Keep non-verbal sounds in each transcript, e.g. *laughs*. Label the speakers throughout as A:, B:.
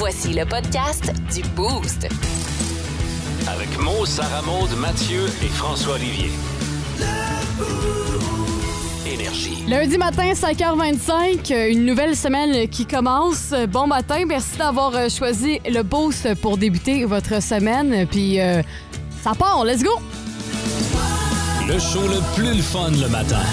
A: Voici le podcast du Boost.
B: Avec Mo, Sarah Maud, Mathieu et François Olivier. Énergie.
C: Lundi matin, 5h25, euh, une nouvelle semaine qui commence. Bon matin, merci d'avoir euh, choisi le Boost pour débuter votre semaine. Puis euh, ça part, let's go!
B: Le show le plus le fun le matin.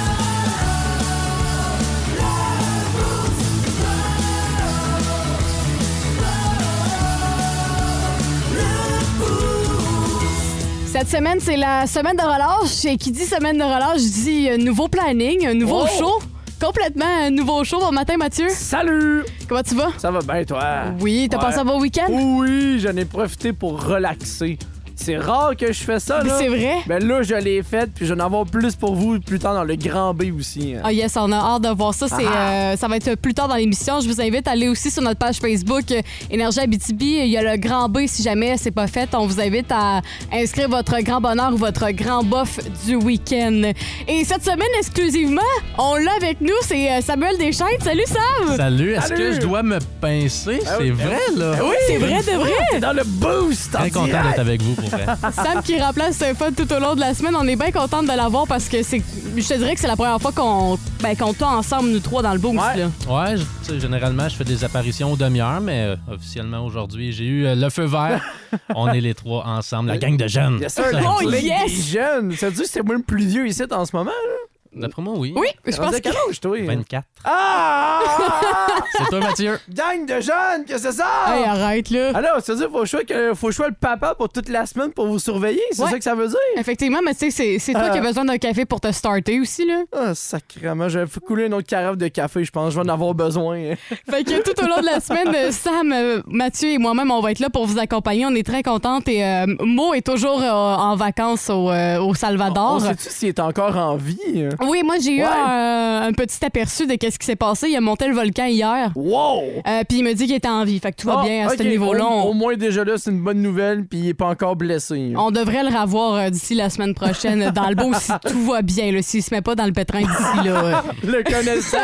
C: Cette semaine, c'est la semaine de relâche. Et qui dit semaine de relâche dit euh, nouveau planning, un nouveau
D: Oh!
C: show. Complètement un nouveau show. Bon matin, Mathieu.
D: Salut!
C: Comment tu vas?
D: Ça va bien, toi?
C: Oui, t'as
D: Ouais.
C: passé un bon week-end?
D: Oui, j'en ai profité pour relaxer. C'est rare que je fais ça,
C: Mais
D: là.
C: c'est vrai?
D: Ben là, je l'ai fait, puis je vais en avoir plus pour vous plus tard dans le Grand B aussi. hein.
C: Ah yes, on a hâte de voir ça. C'est,
D: Ah.
C: euh, ça va être plus tard dans l'émission. Je vous invite à aller aussi sur notre page Facebook euh, Énergie Abitibi. Il y a le grand B si jamais c'est pas fait. On vous invite à inscrire votre grand bonheur ou votre grand bof du week-end. Et cette semaine exclusivement, on l'a avec nous, c'est euh, Samuel Deschênes. Salut Sam!
E: Salut, est-ce
D: Salut.
E: que je dois me pincer?
D: Ah
E: C'est
D: oui,
E: vrai, là?
D: Ben oui,
C: c'est vrai de vrai.
D: T'es dans le boost!
E: Très content d'être avec vous, pour. *laughs*
C: Sam qui remplace euh, Fun tout au long de la semaine. On est bien contente de l'avoir parce que c'est, je te dirais que c'est la première fois qu'on, ben, qu'on tourne ensemble nous trois dans le boost.
D: Ouais.
C: là.
E: Ouais, je- tu sais, généralement, je fais des apparitions aux demi-heures, mais euh, officiellement, aujourd'hui, j'ai eu euh, le feu vert. *laughs* On est les trois ensemble, la gang de jeunes.
D: Yes, sir, *laughs* la
C: Oh, yes!
D: des jeunes. Ça veut dire que c'est moi le plus vieux ici en ce moment? là?
E: D'après moi, oui.
C: Oui, je pense que
D: âge, toi?
E: 24.
D: Ah! *laughs*
E: C'est toi, Mathieu?
D: Gang de jeunes, que c'est ça?
C: Hey, arrête là.
D: Alors, ça veut dire qu'il faut choisir que faut choisir le papa pour toute la semaine pour vous surveiller? C'est
C: Ouais.
D: ça que ça veut dire?
C: Effectivement, mais tu sais, c'est, c'est toi
D: Ah.
C: qui as besoin d'un café pour te starter aussi, là.
D: Ah, sacrément, je vais couler une autre carafe de café, je pense. Je vais en avoir besoin. *laughs*
C: Fait que tout au long de la semaine, euh, Sam, euh, Mathieu et moi-même, on va être là pour vous accompagner. On est très contentes et euh, Mo est toujours euh, en vacances au, euh, au Salvador.
D: On sait-tu s'il est encore en vie?
C: Oui, moi, j'ai eu
D: Ouais.
C: un, un petit aperçu de qu'est-ce qui s'est passé. Il a monté le volcan hier.
D: Wow!
C: Euh, Puis il me dit qu'il était en vie. Fait que tout va
D: Ah,
C: bien à ce niveau-là.
D: Au, moins, déjà là, c'est une bonne nouvelle, puis il est pas encore blessé.
C: on devrait le revoir euh, d'ici la semaine prochaine *laughs* dans le beau si tout va bien. là, S'il se met pas dans le pétrin d'ici là. *laughs*
D: Le connaissant,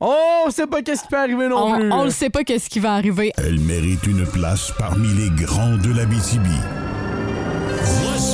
D: on sait pas qu'est-ce qui peut arriver non
C: on,
D: plus.
C: on le sait pas qu'est-ce qui va arriver.
F: Elle mérite une place parmi les grands de la BTB. Voici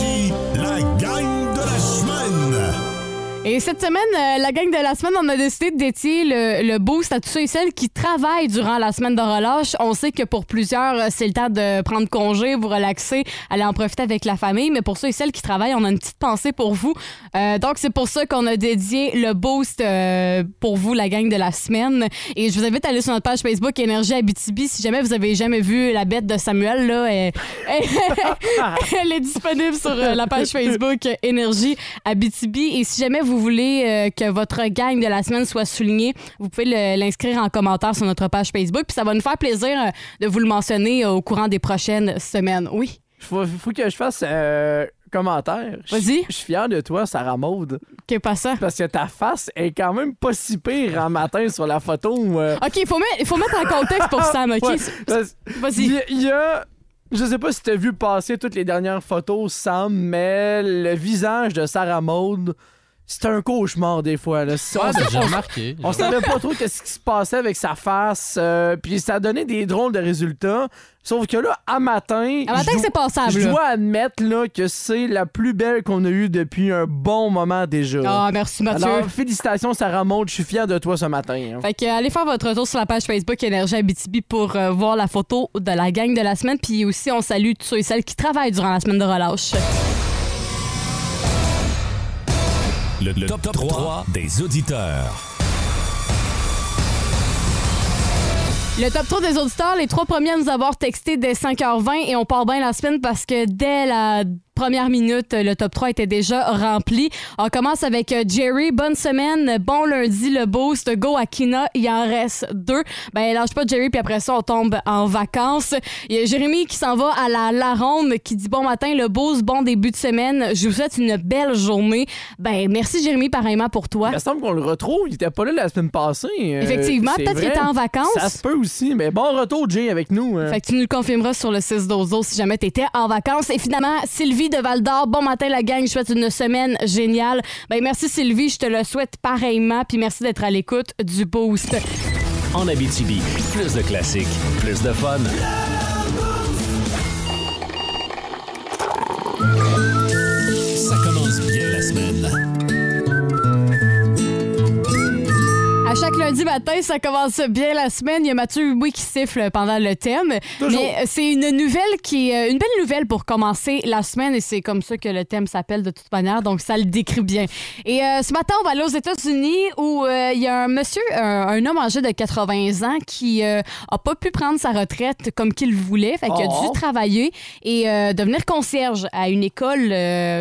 C: Et cette semaine, euh, la gang de la semaine, on a décidé de dédier le, le boost à tous ceux et celles qui travaillent durant la semaine de relâche. On sait que pour plusieurs, euh, c'est le temps de prendre congé, vous relaxer, aller en profiter avec la famille. Mais pour ceux et celles qui travaillent, on a une petite pensée pour vous. Euh, donc, c'est pour ça qu'on a dédié le boost euh, pour vous, la gang de la semaine. Et je vous invite à aller sur notre page Facebook Énergie Abitibi. Si jamais vous avez jamais vu la bête de Samuel, là, elle, *laughs* *laughs* est disponible sur la page Facebook Énergie Abitibi. Et si jamais vous voulez euh, que votre gang de la semaine soit souligné, vous pouvez l'inscrire en commentaire sur notre page Facebook. Puis ça va nous faire plaisir euh, de vous le mentionner euh, au courant des prochaines semaines. Oui.
D: Faut, faut que je fasse euh, commentaire.
C: Vas-y.
D: Je suis fier de toi, Sarah Maude,
C: Qu'est pas ça?
D: parce que ta face est quand même pas si pire en matin sur la photo. euh.
C: OK, il faut, mettre- il faut mettre en contexte pour Sam, OK? *laughs*
D: Ouais,
C: Vas-y.
D: Il y a- il. Je sais pas si t'as vu passer toutes les dernières photos, Sam, mais le visage de Sarah Maud, c'est un cauchemar des fois. Là. On,
E: Ah, ben, j'ai remarqué.
D: on savait pas trop qu'est-ce qui se passait avec sa face, euh, puis ça donnait des drôles de résultats. Sauf que là, à matin,
C: À matin,
D: je
C: c'est passable.
D: Je
C: là.
D: dois admettre là, que c'est la plus belle qu'on a eue depuis un bon moment déjà.
C: Ah, merci Mathieu.
D: Alors, félicitations Sarah Maud, je suis fier de toi ce matin. hein.
C: Fait que euh, allez faire votre retour sur la page Facebook Énergie Abitibi pour euh, voir la photo de la gang de la semaine. Puis aussi, on salue tous ceux et celles qui travaillent durant la semaine de relâche.
B: Le, top, 3 des auditeurs.
C: Le top 3 des auditeurs, les trois premiers à nous avoir texté dès 5h20 et on part bien la semaine parce que dès la première minute, le top 3 était déjà rempli. On commence avec euh, Jerry. Bonne semaine. Bon lundi, le boost. Go Akina. Il en reste deux. Ben, lâche pas Jerry, puis après ça, on tombe en vacances. Il y a Jérémy qui s'en va à la, la ronde, qui dit bon matin, le boost, bon début de semaine. Je vous souhaite une belle journée. Ben, merci Jérémy, pareillement pour toi.
D: Il me semble qu'on le retrouve. Il était pas là la semaine passée. euh,
C: Effectivement, peut-être qu'il était en vacances.
D: Ça se peut aussi, mais bon retour, Jay, avec nous. hein.
C: Fait que tu nous le confirmeras sur le 6 dozo si jamais t'étais en vacances. Et finalement, Sylvie de bon matin la gang, je souhaite une semaine géniale. Ben merci Sylvie, je te le souhaite pareillement, puis merci d'être à l'écoute du boost.
B: En Abitibi, plus de classiques, plus de fun.
F: Ça commence bien la semaine.
C: À chaque lundi matin, ça commence bien la semaine. Il y a Mathieu Hubouy qui siffle pendant le thème.
D: Toujours.
C: Mais euh, c'est une nouvelle qui est euh, une belle nouvelle pour commencer la semaine et c'est comme ça que le thème s'appelle de toute manière. Donc ça le décrit bien. Et euh, ce matin, on va aller aux États-Unis où euh, il y a un monsieur, un, un homme âgé de 80 ans qui euh, a pas pu prendre sa retraite comme qu'il voulait. Fait qu'il a
D: Oh.
C: dû travailler et devenir concierge à une école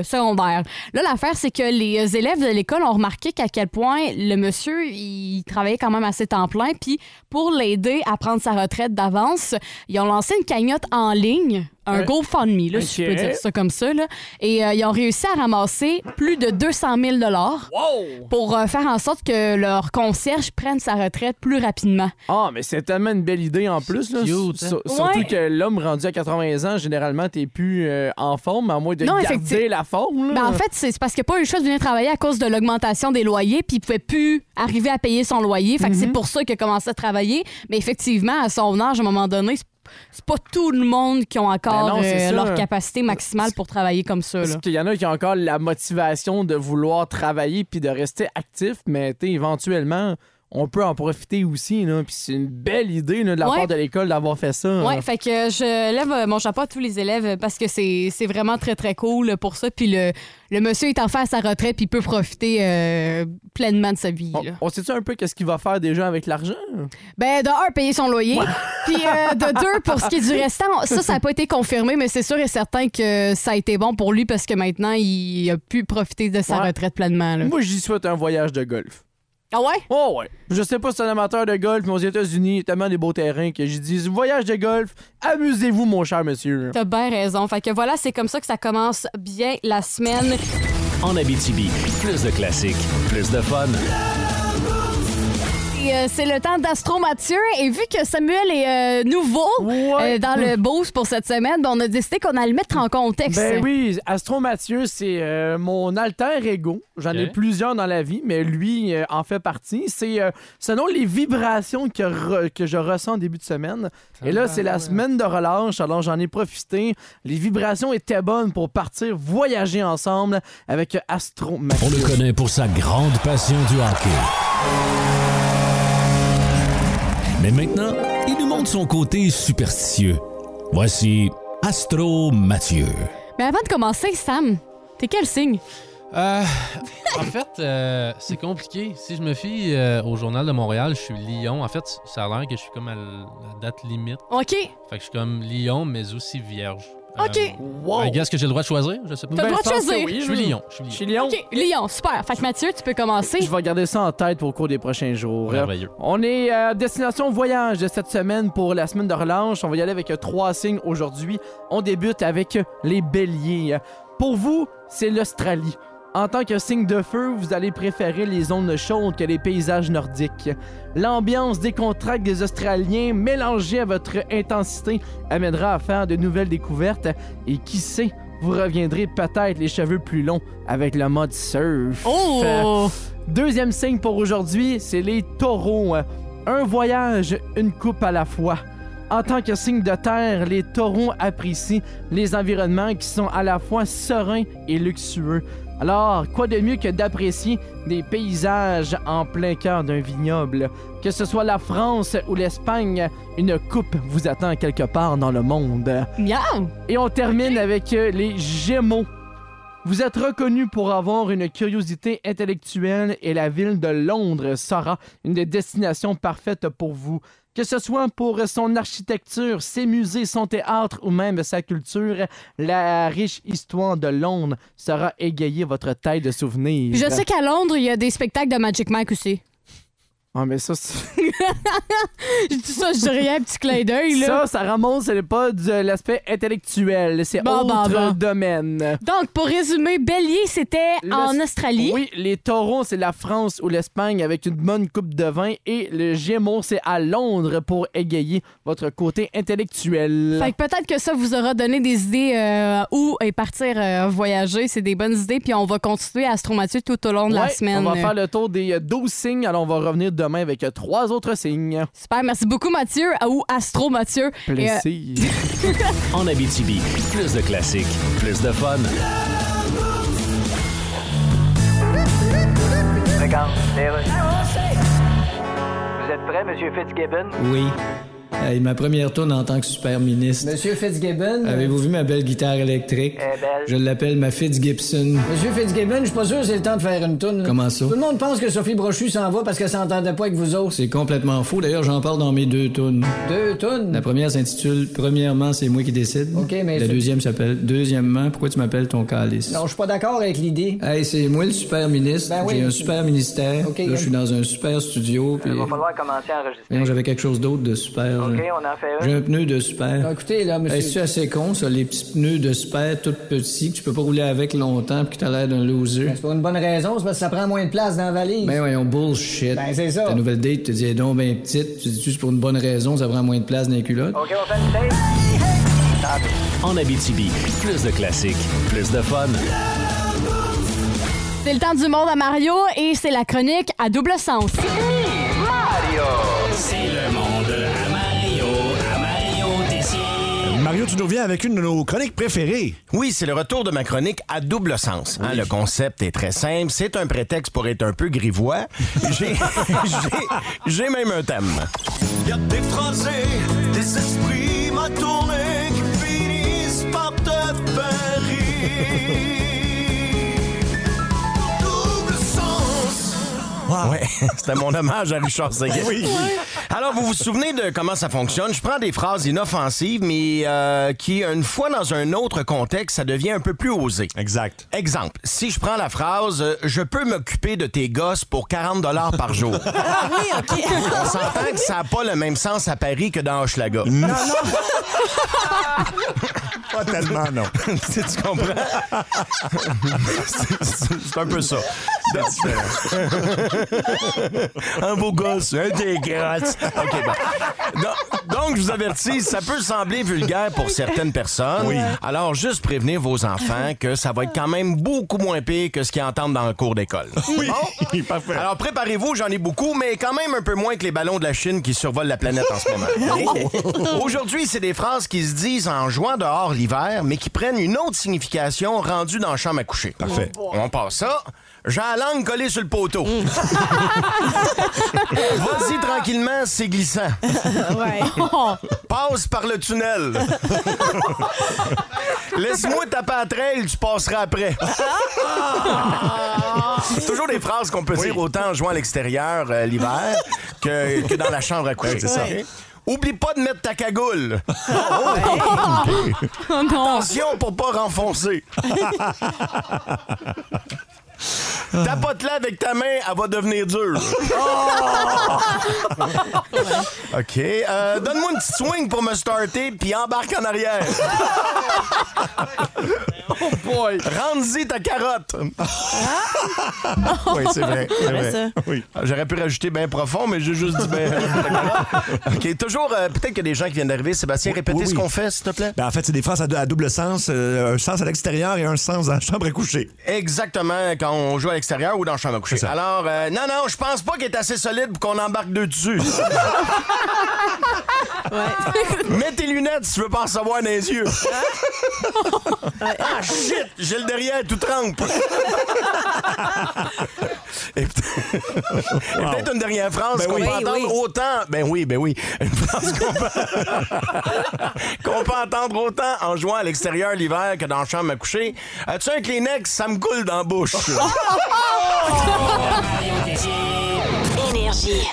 C: secondaire. Là, l'affaire, c'est que les élèves de l'école ont remarqué qu'à quel point le monsieur, il travaillait quand même assez temps plein. Puis pour l'aider à prendre sa retraite d'avance, ils ont lancé une cagnotte en ligne. Un
D: Ouais.
C: GoFundMe, là, si je peux dire ça comme ça. Là. Et euh, ils ont réussi à ramasser plus de 200 000
D: Wow!
C: pour euh, faire en sorte que leur concierge prenne sa retraite plus rapidement.
D: Ah, mais c'est tellement une belle idée en plus. Là.
E: cute, hein?
D: Sur- Surtout
C: Ouais.
D: que l'homme rendu à 80 ans, généralement, t'es plus euh, en forme, à moins de
C: Non,
D: garder
C: effectivement.
D: la forme. Là.
C: Ben, en fait, c'est c'est parce qu'il n'a pas eu le choix de venir travailler à cause de l'augmentation des loyers, puis il pouvait plus arriver à payer son loyer. Fait que
D: Mhm.
C: c'est pour ça qu'il a commencé à travailler. Mais effectivement, à son âge, à un moment donné, c'est- c'est pas tout le monde qui ont encore
D: Ben non, c'est
C: euh, leur capacité maximale pour travailler comme ça.
D: Parce qu'il y en a qui ont encore la motivation de vouloir travailler puis de rester actif, mais éventuellement, on peut en profiter aussi. Là. Puis c'est une belle idée là, de la
C: Ouais.
D: part de l'école d'avoir fait ça.
C: Ouais, fait que je lève euh, mon chapeau à tous les élèves parce que c'est c'est vraiment très, très cool pour ça. Puis le, le monsieur est en fait à sa retraite, puis il peut profiter euh, pleinement de sa vie.
D: On,
C: là.
D: on sait-tu un peu qu'est-ce qu'il va faire déjà avec l'argent?
C: Ben, de un, payer son loyer. *laughs* Puis euh, de deux, pour ce qui est du restant, ça, ça n'a pas été confirmé, mais c'est sûr et certain que ça a été bon pour lui parce que maintenant, il a pu profiter de sa
D: Ouais.
C: retraite pleinement. là.
D: Moi, j'y souhaite un voyage de golf.
C: Ah ouais?
D: Oh ouais. Je sais pas si c'est un amateur de golf, mais aux États-Unis, il y a tellement des beaux terrains que j'ai dit voyage de golf, amusez-vous, mon cher monsieur.
C: T'as bien raison. Fait que voilà, c'est comme ça que ça commence bien la semaine.
B: En Abitibi, plus de classiques, plus de fun.
C: Euh, c'est le temps d'Astro Mathieu. Et vu que Samuel est euh, nouveau
D: Ouais.
C: euh, dans le boost pour cette semaine, ben, on a décidé qu'on allait le mettre en contexte.
D: Ben oui, Astro Mathieu, c'est euh, mon alter ego. J'en ai plusieurs dans la vie, mais lui euh, en fait partie. C'est euh, selon les vibrations que, re- que je ressens en début de semaine. Et là, c'est la semaine de relâche, alors j'en ai profité. Les vibrations étaient bonnes pour partir voyager ensemble avec Astro Mathieu.
F: On le connaît pour sa grande passion du hockey. Mais maintenant, il nous montre son côté superstitieux. Voici Astro Mathieu.
C: Mais avant de commencer, Sam, t'es quel signe?
E: Euh, en fait, euh, c'est compliqué. Si je me fie euh, au Journal de Montréal, je suis Lyon. En fait, ça a l'air que je suis comme à la date limite.
C: OK.
E: Fait que je suis comme Lyon, mais aussi vierge.
C: OK.
D: Wow.
E: Euh, Est-ce que j'ai le droit de choisir? Je sais pas.
C: T'as le droit de
D: je
C: choisir.
D: oui,
E: Je suis Lyon. Je suis
D: Je
E: Lyon.
D: suis Lyon.
C: OK, Lyon, super. Fait que Mathieu, tu peux commencer.
D: Je vais garder ça en tête au cours des prochains jours.
E: Merveilleux.
D: On est à destination voyage de cette semaine pour la semaine de relâche. On va y aller avec euh, trois signes aujourd'hui. On débute avec euh, les béliers. Pour vous, c'est l'Australie. En tant que signe de feu, vous allez préférer les zones chaudes que les paysages nordiques. L'ambiance décontracte des Australiens mélangée à votre intensité amènera à faire de nouvelles découvertes et qui sait, vous reviendrez peut-être les cheveux plus longs avec le mode surf.
C: Oh!
D: Deuxième signe pour aujourd'hui, c'est les taureaux. Un voyage, une coupe à la fois. En tant que signe de terre, les taureaux apprécient les environnements qui sont à la fois sereins et luxueux. Alors, quoi de mieux que d'apprécier des paysages en plein cœur d'un vignoble? Que ce soit la France ou l'Espagne, une coupe vous attend quelque part dans le monde.
C: Miam!
D: Et on termine avec euh, les Gémeaux. Vous êtes reconnu pour avoir une curiosité intellectuelle et la ville de Londres sera une des destinations parfaites pour vous. Que ce soit pour son architecture, ses musées, son théâtre ou même sa culture, la riche histoire de Londres sera égayée votre tête de souvenirs.
C: Je sais qu'à Londres, il y a des spectacles de Magic Mike aussi.
D: Ah, mais ça, c'est- *laughs* *laughs*
C: Je dis ça, je dirais un petit clin d'œil, là.
D: ça, ça remonte, ce n'est pas de l'aspect intellectuel, c'est
C: Bon, bon,
D: autre
C: bon.
D: domaine.
C: Donc, pour résumer, Bélier, c'était
D: Le-
C: en Australie.
D: Oui, les taureaux, c'est la France ou l'Espagne avec une bonne coupe de vin. Et le Gémeaux, c'est à Londres pour égayer votre côté intellectuel.
C: Fait que peut-être que ça vous aura donné des idées euh, où et partir euh, voyager. C'est des bonnes idées. Puis on va continuer à Astromathieu tout au long de la
D: Ouais,
C: semaine.
D: On va faire le tour des euh, 12 signes. Alors, on va revenir demain demain avec euh, trois autres signes.
C: Super, merci beaucoup Mathieu ou Astro Mathieu. Et, euh,
D: Plaisir. *laughs*
B: En Abitibi, plus de classiques, plus de fun.
G: Vous êtes prêt, Monsieur Fitzgibbon?
H: Oui. Hey, ma première tourne en tant que super ministre.
G: Monsieur Fitzgibbon?
H: Avez-vous vu ma belle guitare électrique?
G: Elle est belle.
H: Je l'appelle ma Fitzgibson.
G: Monsieur Fitzgibbon, je suis pas sûr que c'est le temps de faire une toune.
H: Comment ça?
G: Tout le monde pense que Sophie Brochu s'en va parce qu'elle s'entendait pas avec vous autres.
H: C'est complètement faux. D'ailleurs, j'en parle dans mes deux tunes.
G: Deux tounes?
H: La première s'intitule Premièrement, c'est moi qui décide.
G: OK, mais
H: La deuxième s'appelle Deuxièmement, pourquoi tu m'appelles ton calice?
G: Non, je suis pas d'accord avec l'idée.
H: Hey, c'est moi le super ministre.
G: Ben oui.
H: J'ai un super ministère.
G: OK,
H: Là, je suis dans un super studio. Puis...
G: Il va falloir commencer à enregistrer.
H: J'avais quelque chose d'autre de super.
G: OK,
H: là.
G: on en fait
H: J'ai
G: un.
H: pneu de super.
G: Non, écoutez, là,
H: c'est
G: monsieur.
H: assez con, ça, les petits pneus de super tout petits que tu peux pas rouler avec longtemps puis que t'as l'air d'un loser?
G: C'est pour une bonne raison, c'est parce que ça prend moins de place dans la valise.
H: Ben voyons, bullshit.
G: Ben, c'est ça.
H: Ta nouvelle date te dit, elle est donc ben petite. Tu dis, c'est pour une bonne raison, ça prend moins de place dans les culottes?
G: OK, on fait une tape.
B: En Abitibi, plus de classiques, plus de fun.
C: C'est le temps du monde à Mario et c'est la chronique à double sens.
F: C'est le monde Mario,
I: tu nous reviens avec une de nos chroniques préférées.
J: Oui, c'est le retour de ma chronique à double sens. hein. Le concept est très simple. C'est un prétexte pour être un peu grivois. *laughs* J'ai, même un thème.
K: Y a des Français, des esprits mal tournés qui finissent par te faire rire. *laughs*
J: c'était mon hommage à Richard Seguin. Alors, vous vous souvenez de comment ça fonctionne? Je prends des phrases inoffensives, mais euh, qui, une fois dans un autre contexte, ça devient un peu plus osé.
I: Exact.
J: Exemple, si je prends la phrase euh, Je peux m'occuper de tes gosses pour 40 par jour. *laughs*
L: Ah oui, OK.
J: On s'entend que ça n'a pas le même sens à Paris que dans Hochelaga.
I: Non, non. *laughs* Pas tellement, non.
J: tu tu comprends? C'est un peu ça. Un beau gosse, un. OK, bon. Donc, donc, je vous avertis, ça peut sembler vulgaire pour certaines personnes.
I: Oui.
J: Alors, juste prévenir vos enfants que ça va être quand même beaucoup moins pire que ce qu'ils entendent dans le cours d'école.
I: Oui,
J: Bon?
I: parfait.
J: Alors, préparez-vous, j'en ai beaucoup, mais quand même un peu moins que les ballons de la Chine qui survolent la planète en ce moment. *laughs* Aujourd'hui, c'est des phrases qui se disent en jouant dehors l'hiver, mais qui prennent une autre signification rendue dans la chambre à coucher.
I: Parfait.
J: On passe ça. J'ai la langue collée sur le poteau. *laughs* Vas-y tranquillement, c'est glissant.
L: Ouais. *laughs*
J: Passe par le tunnel. *laughs* Laisse-moi taper à trail, tu passeras après. C'est toujours des phrases qu'on peut dire autant en jouant à l'extérieur euh, l'hiver que, que dans la chambre à coucher.
I: c'est ça.
J: Oublie pas de mettre ta cagoule.
C: Oh non!
J: Attention pour pas renfoncer. Tapote-la avec ta main, elle va devenir dure. *laughs* OK. euh, Donne-moi une petite swing pour me starter, puis embarque en arrière. *laughs*
D: Oh boy!
J: Rends-y ta carotte.
I: Oui, c'est vrai. C'est vrai.
L: ça.
I: Oui.
J: J'aurais pu rajouter bien profond, mais j'ai juste dit bien. OK. Toujours, euh, peut-être qu'il y a des gens qui viennent d'arriver. Sébastien, répétez
I: oui,
J: ce qu'on fait, s'il te plaît.
I: Ben, en fait, c'est des phrases à, double sens. euh, un sens à l'extérieur et un sens dans la chambre à coucher.
J: Exactement, quand on joue à l'extérieur ou dans la chambre à coucher. Alors, euh, non, non, je pense pas qu'il est assez solide pour qu'on embarque deux dessus. *laughs* *laughs* Mets tes lunettes si tu veux pas en savoir dans les yeux. *laughs* ah, shit! J'ai le derrière tout trempe. Et peut- et peut-être une dernière phrase
I: Ben
J: qu'on
I: oui.
J: peut
L: Oui,
J: entendre
L: oui.
J: autant. Ben oui, ben oui. Une phrase qu'on peut... qu'on peut entendre autant en jouant à l'extérieur l'hiver que dans la chambre à coucher. As-tu un Kleenex? Ça me coule dans la bouche.
A: Énergie.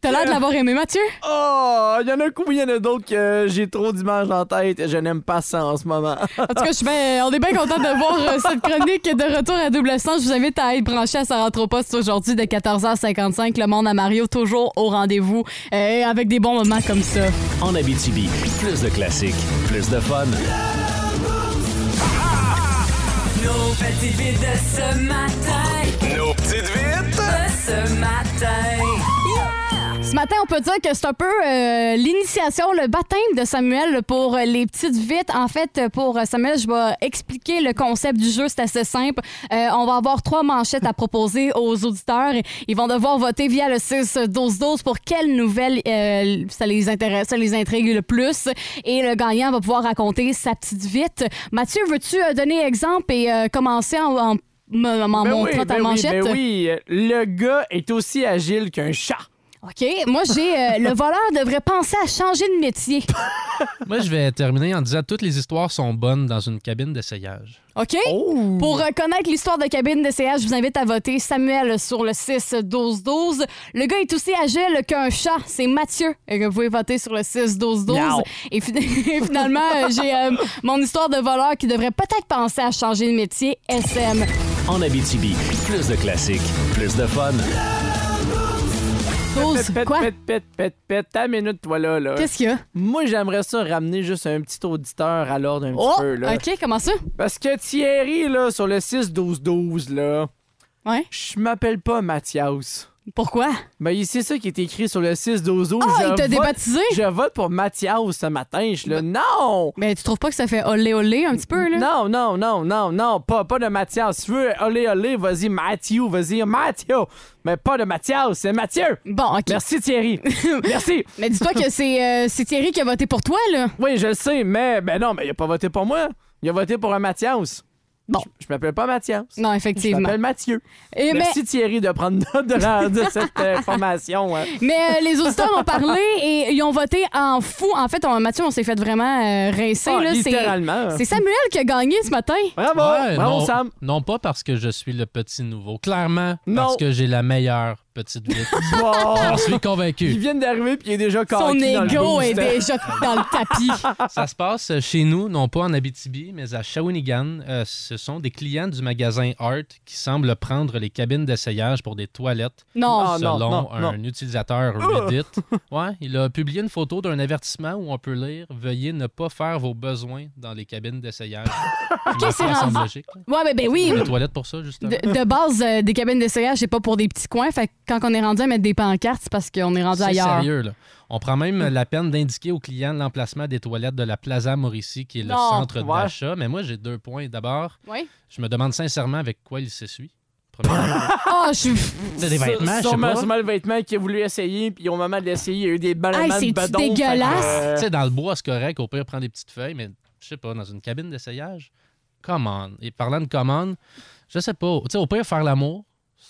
C: T'as l'air de l'avoir aimé, Mathieu?
D: Oh, il y en a un coup, il y en a d'autres que j'ai trop d'images en tête et je n'aime pas ça en ce moment?
C: En tout cas, je suis bien- on est bien content de voir euh, cette chronique de retour à double sens. Je vous invite à être branché à sa rentre au poste aujourd'hui de 14h55. Le monde à Mario, toujours au rendez-vous euh, avec des bons moments comme ça.
B: En Abitibi, plus de classiques, plus de fun.
M: Nos petites vites de ce matin.
K: Nos petites vites.
M: De ce matin.
C: Ce matin, on peut dire que c'est un peu euh, l'initiation, le baptême de Samuel pour les petites vites. En fait, pour Samuel, je vais expliquer le concept du jeu. C'est assez simple. Euh, on va avoir trois manchettes à proposer aux auditeurs. Ils vont devoir voter via le 6-12-12 pour quelle nouvelle euh, ça les intéresse, ça les intrigue le plus. Et le gagnant va pouvoir raconter sa petite vite. Mathieu, veux-tu donner exemple et commencer en, en,
D: Ben
C: montrant
D: oui,
C: ta
D: ben oui,
C: manchette?
D: ben oui, le gars est aussi agile qu'un chat.
C: OK? Moi, j'ai euh, le voleur devrait penser à changer de métier. *laughs*
E: Moi, je vais terminer en disant toutes les histoires sont bonnes dans une cabine d'essayage.
C: OK?
D: Oh!
C: Pour euh, connaître l'histoire de cabine d'essayage, je vous invite à voter Samuel sur le 6-12-12. Le gars est aussi agile qu'un chat. C'est Mathieu que vous pouvez voter sur le 6-12-12.
D: Miaou.
C: Et fi- *laughs* finalement, euh, j'ai euh, mon histoire de voleur qui devrait peut-être penser à changer de métier, SM.
B: En Abitibi, plus de classiques, plus de fun.
C: 12,
D: Pète,
C: quoi?
D: pète, pète, pète, pète, ta minute, toi là. là.
C: Qu'est-ce qu'il y a?
D: Moi, j'aimerais ça ramener juste un petit auditeur à l'ordre un petit
C: Oh,
D: peu. Là.
C: OK, comment ça?
D: Parce que Thierry, là, sur le 6-12-12, là,
C: Ouais.
D: je m'appelle pas Mathias.
C: Pourquoi?
D: Ben, c'est ça qui est écrit sur le 6-12-12.
C: Ah,
D: Je
C: il t'a débaptisé?
D: Je vote pour Mathias ce matin. Je suis là, non!
C: Mais tu trouves pas que ça fait olé olé un petit peu, là?
D: Non, non, non, non, non, pas, pas de Mathias. Si tu veux, olé, olé, vas-y, Mathieu, vas-y, Mathieu. Mais pas de Mathias, c'est Mathieu.
C: Bon, OK.
D: Merci, Thierry. *laughs* Merci.
C: Mais dis-toi que c'est euh, c'est Thierry qui a voté pour toi, là.
D: Oui, je le sais, mais ben non, mais il a pas voté pour moi. Il a voté pour un Mathias.
C: Bon.
D: Je, je m'appelle pas Mathias.
C: Non,
D: Je
C: effectivement.
D: m'appelle Mathieu.
C: Et mais-
D: Merci Thierry de prendre note de, la- de *laughs* cette euh, information. hein.
C: Mais euh, les auditeurs ont parlé et ils ont voté en fou. En fait, on, Mathieu, on s'est fait vraiment euh, rincer.
D: Ah,
C: là.
D: Littéralement.
C: C'est Samuel qui a gagné ce matin.
D: Bravo,
E: Ouais,
D: bravo
E: non,
D: Sam.
E: non pas parce que je suis le petit nouveau. Clairement,
D: Non.
E: parce que j'ai la meilleure petite vite. *laughs* J'en suis
D: Ils
E: convaincu.
D: viennent d'arriver puis il est déjà
C: Son
D: coquille dans le
C: ego
D: boost.
C: est déjà dans le tapis. *laughs*
E: Ça se passe chez nous, non pas en Abitibi, mais à Shawinigan. Euh, ce sont des clients du magasin Art qui semblent prendre les cabines d'essayage pour des toilettes.
C: Non.
D: Ah, non,
E: selon
D: non,
E: un
D: non.
E: utilisateur Reddit. *laughs* Ouais, il a publié une photo d'un avertissement où on peut lire Veuillez ne pas faire vos besoins dans les cabines d'essayage.
C: Ok, c'est rendu-
E: logique.
C: Ouais, ben, ben oui.
E: Les toilettes pour ça, justement.
C: De, de base, euh, des cabines d'essayage, c'est pas pour des petits coins. Fait quand on est rendu à mettre des pancartes, c'est parce qu'on est rendu
E: C'est
C: ailleurs.
E: sérieux, là. On prend même la peine d'indiquer aux clients l'emplacement des toilettes de la Plaza Mauricie, qui est le
C: Non.
E: centre
D: Ouais.
E: d'achat. Mais moi, j'ai deux points. D'abord,
C: Oui.
E: je me demande sincèrement avec quoi il s'essuie. Premièrement. *laughs*
C: Ah, je suis.
E: C'est des vêtements, je sais
D: Sûrement,
E: pas.
D: sûrement le vêtement qu'il a voulu essayer, puis au moment de l'essayer, il y a eu des ballonnements de que,
C: dégueulasse?
D: euh,
E: Tu sais, dans le bois, c'est correct. Au pire, prendre des petites feuilles, mais je sais pas, dans une cabine d'essayage, commande. Et parlant de commande, je sais pas. Tu sais, au pire, faire l'amour,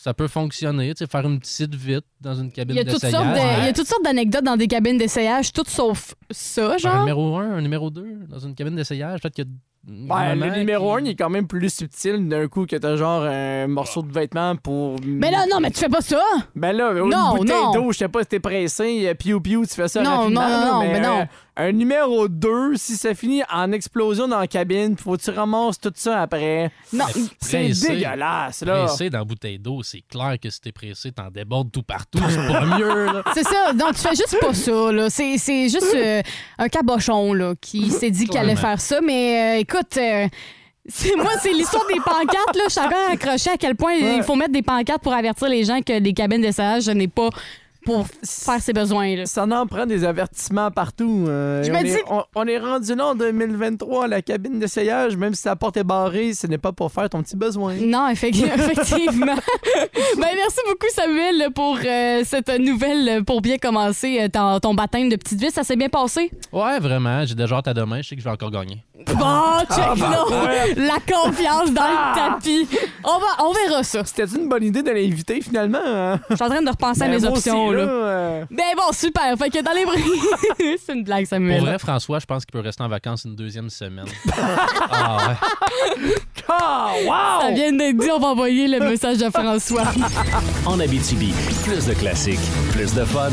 E: ça peut fonctionner. Tu sais, faire une petite vite dans une cabine d'essayage.
C: de- il y a toutes sortes d'anecdotes dans des cabines d'essayage, toutes sauf ça,
E: Un
C: genre.
E: numéro 1, un numéro 2 dans une cabine d'essayage. Peut-être que.
D: Ouais, le numéro 1, il est quand même plus subtil d'un coup que t'as genre un morceau de vêtement pour.
C: Mais là, non, mais tu fais pas ça!
D: Ben là, une
C: Non,
D: bouteille
C: non.
D: d'eau, je sais pas si t'es pressé, euh, piou piou, tu fais ça
C: Non,
D: rapidement.
C: non, non,
D: là,
C: non,
D: mais,
C: mais non.
D: euh, un numéro 2, si ça finit en explosion dans la cabine, faut que tu ramasses tout ça après.
C: Non,
D: C'est dégueulasse, là.
E: Pressé dans la bouteille d'eau, c'est clair que si t'es pressé, t'en débordes tout partout. C'est pas *laughs* mieux, là.
C: c'est ça. Non, tu fais juste pas ça, là. C'est, c'est juste euh, un cabochon, là, qui *laughs* s'est dit qu'il allait faire ça. Mais euh, écoute, euh, c'est, moi, c'est l'histoire des pancartes, là. Je suis encore accroché à quel point il faut mettre des pancartes pour avertir les gens que les cabines d'essayage, ce n'est pas pour faire ses besoins, là.
D: Ça en prend des avertissements partout. euh,
C: Je
D: on,
C: me
D: est,
C: dis-
D: on, on est rendu là en 2023 à la cabine d'essayage, même si la porte est barrée, ce n'est pas pour faire ton petit besoin.
C: Non, effecti- *laughs* effectivement. *laughs* ben, merci beaucoup, Samuel, pour euh, cette nouvelle, pour bien commencer euh, ton, ton baptême de petite vie. Ça s'est bien passé?
E: Ouais, vraiment. J'ai déjà hâte à demain. Je sais que je vais encore gagner.
C: Bon, check
D: Ah, bah,
C: là.
D: ouais.
C: La confiance dans
D: Ah.
C: le tapis. On, va, on verra ça.
D: C'était une bonne idée de l'inviter finalement. hein?
C: Je suis en train de repenser à
D: Ben,
C: mes options.
D: aussi,
C: là.
D: euh,
C: Ben bon, super. Fait que dans les bruits. *laughs* C'est une blague, Samuel.
E: Pour vrai, François, je pense qu'il peut rester en vacances une deuxième semaine. *laughs* ah ouais.
D: Ah, wow!
C: Ça vient d'être dit, on va envoyer le message de François. *laughs*
B: En Abitibi, plus de classiques, plus de fun.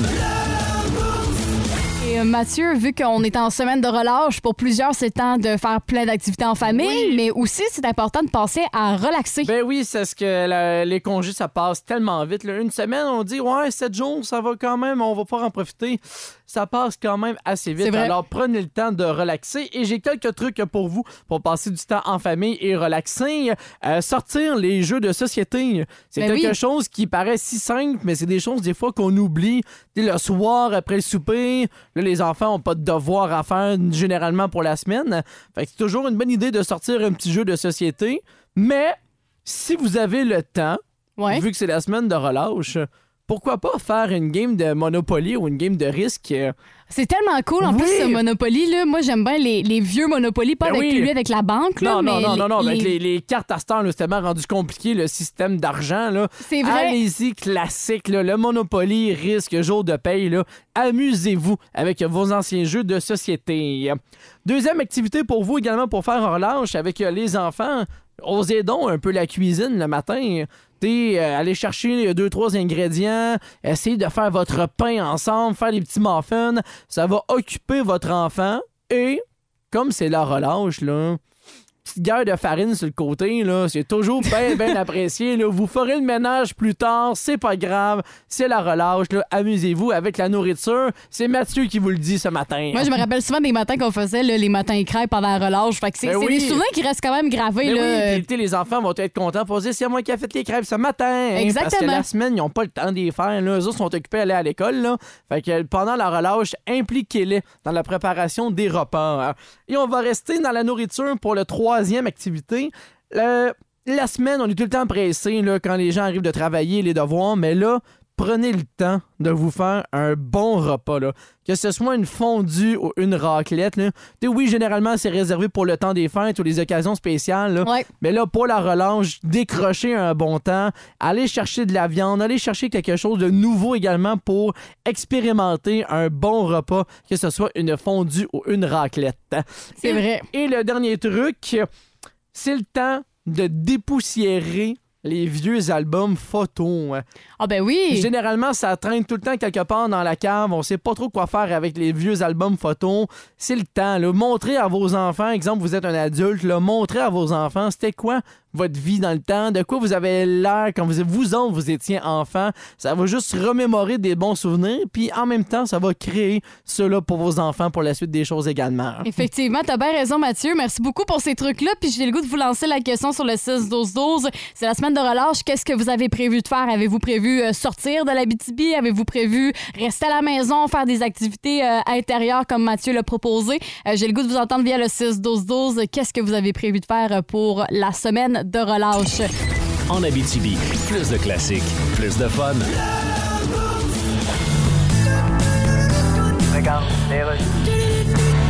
C: Et euh, Mathieu, vu qu'on est en semaine de relâche, pour plusieurs, c'est temps de faire plein d'activités en famille,
D: Oui.
C: mais aussi, c'est important de penser à relaxer.
D: Ben oui, c'est ce que la- les congés, ça passe tellement vite. là. Une semaine, on dit, ouais, sept jours, ça va quand même, on va pouvoir en profiter. Ça passe quand même assez vite. Alors prenez le temps de relaxer et j'ai quelques trucs pour vous pour passer du temps en famille et relaxer. Euh, sortir les jeux de société, c'est
C: Ben
D: quelque
C: oui.
D: chose qui paraît si simple, mais c'est des choses des fois qu'on oublie. Sais, le soir après le souper, là, les enfants ont pas de devoir à faire généralement pour la semaine. Fait que c'est toujours une bonne idée de sortir un petit jeu de société, mais si vous avez le temps,
C: Ouais.
D: vu que c'est la semaine de relâche, pourquoi pas faire une game de Monopoly ou une game de risque? euh,
C: C'est tellement cool. En
D: Oui.
C: plus, ce Monopoly, là, moi, j'aime bien les, les vieux Monopoly, pas
D: Ben
C: avec
D: oui.
C: lui avec la banque. Là,
D: Non, non,
C: mais
D: non, non, non,
C: les-
D: avec les, les cartes à Star, c'est tellement rendu compliqué, le système d'argent. là.
C: C'est vrai.
D: Allez-y, classique, là, le Monopoly, risque, jour de paye. là. Amusez-vous avec vos anciens jeux de société. Deuxième activité pour vous également pour faire en relâche avec euh, les enfants. Osez donc un peu la cuisine le matin. T'sais, euh, aller chercher deux, trois ingrédients, essayez de faire votre pain ensemble, faire des petits muffins. Ça va occuper votre enfant et, comme c'est la relâche, là, petite guerre de farine sur le côté, là, c'est toujours bien, bien *laughs* apprécié. Là. Vous ferez le ménage plus tard, c'est pas grave, c'est la relâche. là. Amusez-vous avec la nourriture. C'est Mathieu qui vous le dit ce matin.
C: Moi, je me rappelle souvent des matins qu'on faisait, là, les matins crêpes pendant la relâche. Fait que c'est
D: Ben
C: c'est
D: oui.
C: des souvenirs qui restent quand même gravés.
D: Mais
C: là.
D: oui, puis, les enfants vont être contents pour dire c'est moi qui a fait les crêpes ce matin. hein, Parce que
C: Exactement.
D: la semaine, ils n'ont pas le temps d'y faire. Là. Eux autres sont occupés à aller à l'école. Là. Fait que pendant la relâche, impliquez-les dans la préparation des repas. hein. Et on va rester dans la nourriture pour le troisième activité. Le- la semaine, on est tout le temps pressé quand les gens arrivent de travailler, les devoirs, mais là, prenez le temps de vous faire un bon repas. Là. Que ce soit une fondue ou une raclette. Là. Oui, généralement, c'est réservé pour le temps des fêtes ou les occasions spéciales. là. Mais là, pour la relâche, décrocher un bon temps, aller chercher de la viande, aller chercher quelque chose de nouveau également pour expérimenter un bon repas, que ce soit une fondue ou une raclette.
C: C'est vrai.
D: Et le dernier truc, c'est le temps de dépoussiérer les vieux albums photos.
C: Ah ben oui!
D: Généralement, ça traîne tout le temps quelque part dans la cave. On sait pas trop quoi faire avec les vieux albums photos. C'est le temps. Là. Montrez à vos enfants, exemple, vous êtes un adulte, là, montrez à vos enfants c'était quoi votre vie dans le temps, de quoi vous avez l'air quand vous, vous vous étiez enfant. Ça va juste remémorer des bons souvenirs, puis en même temps, ça va créer cela pour vos enfants pour la suite des choses également. *laughs*
C: Effectivement, t'as bien raison, Mathieu. Merci beaucoup pour ces trucs-là. Puis j'ai le goût de vous lancer la question sur le 6-12-12. C'est la semaine de relâche. Qu'est-ce que vous avez prévu de faire? Avez-vous prévu euh, sortir de la BTB? Avez-vous prévu rester à la maison, faire des activités euh, intérieures comme Mathieu l'a proposé? Euh, j'ai le goût de vous entendre via le 6-12-12. Qu'est-ce que vous avez prévu de faire pour la semaine de relâche?
B: En Abitibi, plus de classiques, plus de fun.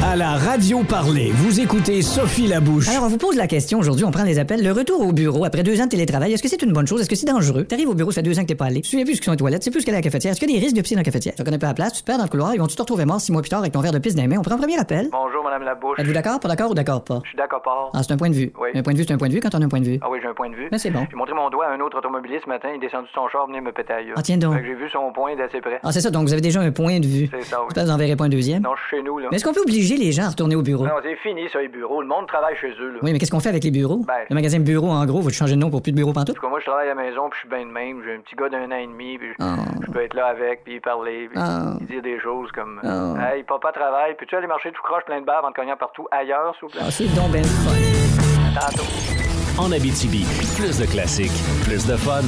N: À la radio parler, vous écoutez Sophie Labouche.
O: Alors, on vous pose la question aujourd'hui, on prend les appels. Le retour au bureau après deux ans de télétravail, est-ce que c'est une bonne chose? Est-ce que c'est dangereux? T'arrives au bureau, ça fait deux ans que t'es pas allé. Tu souviens plus ce qu'ils sont aux toilettes, tu sais plus ce a à la cafetière. Est-ce qu'il y a des risques de piscine dans la cafetière? Tu connais pas la place, tu te perds dans le couloir, ils vont-tu te retrouver mort six mois plus tard avec ton verre de pisse dans les mains? On prend un premier appel.
P: Bonjour, Madame Labouche.
O: Êtes-vous d'accord, pas d'accord ou d'accord pas?
P: Je suis d'accord, pas.
O: Ah, c'est un point de vue.
P: Oui.
O: Un point de vue, c'est un point de vue quand on a un point de vue.
P: Ah oui, j'ai un point de vue.
O: Mais c'est bon.
P: J'ai montré mon doigt à un autre automobiliste ce matin, il est descendu de son char, venir me péter.
O: Ah, tiens donc.
P: Que j'ai vu son point d'assez près.
O: Ah, c'est ça, donc vous avez déjà un point de vue.
P: C'est ça, oui.
O: Que vous en verrez pas un deuxième.
P: Non, je suis chez nous, là.
O: Mais est-ce qu'on peut obliger les gens à retourner au bureau?
P: Non, c'est fini, ça, les bureaux. Le monde travaille chez eux, là.
O: Oui, mais qu'est-ce qu'on fait avec les bureaux?
P: Ben-
O: Le magasin bureau, en gros, vous changer de nom pour plus de bureau
P: En
O: pantoute?
P: tout cas, moi, je travaille à la maison, puis je suis bien de même. J'ai un petit gars d'un an et demi, puis je-
O: Ah.
P: je peux être là avec, puis parler, puis
O: Ah.
P: lui dire des choses comme
O: Ah.
P: Hey, papa travaille, puis tu aller marcher tout croche plein de bave en te cognant partout ailleurs, s'il vous plaît?
O: C'est donc ben fun.
B: En Abitibi, plus de classiques, plus de fun.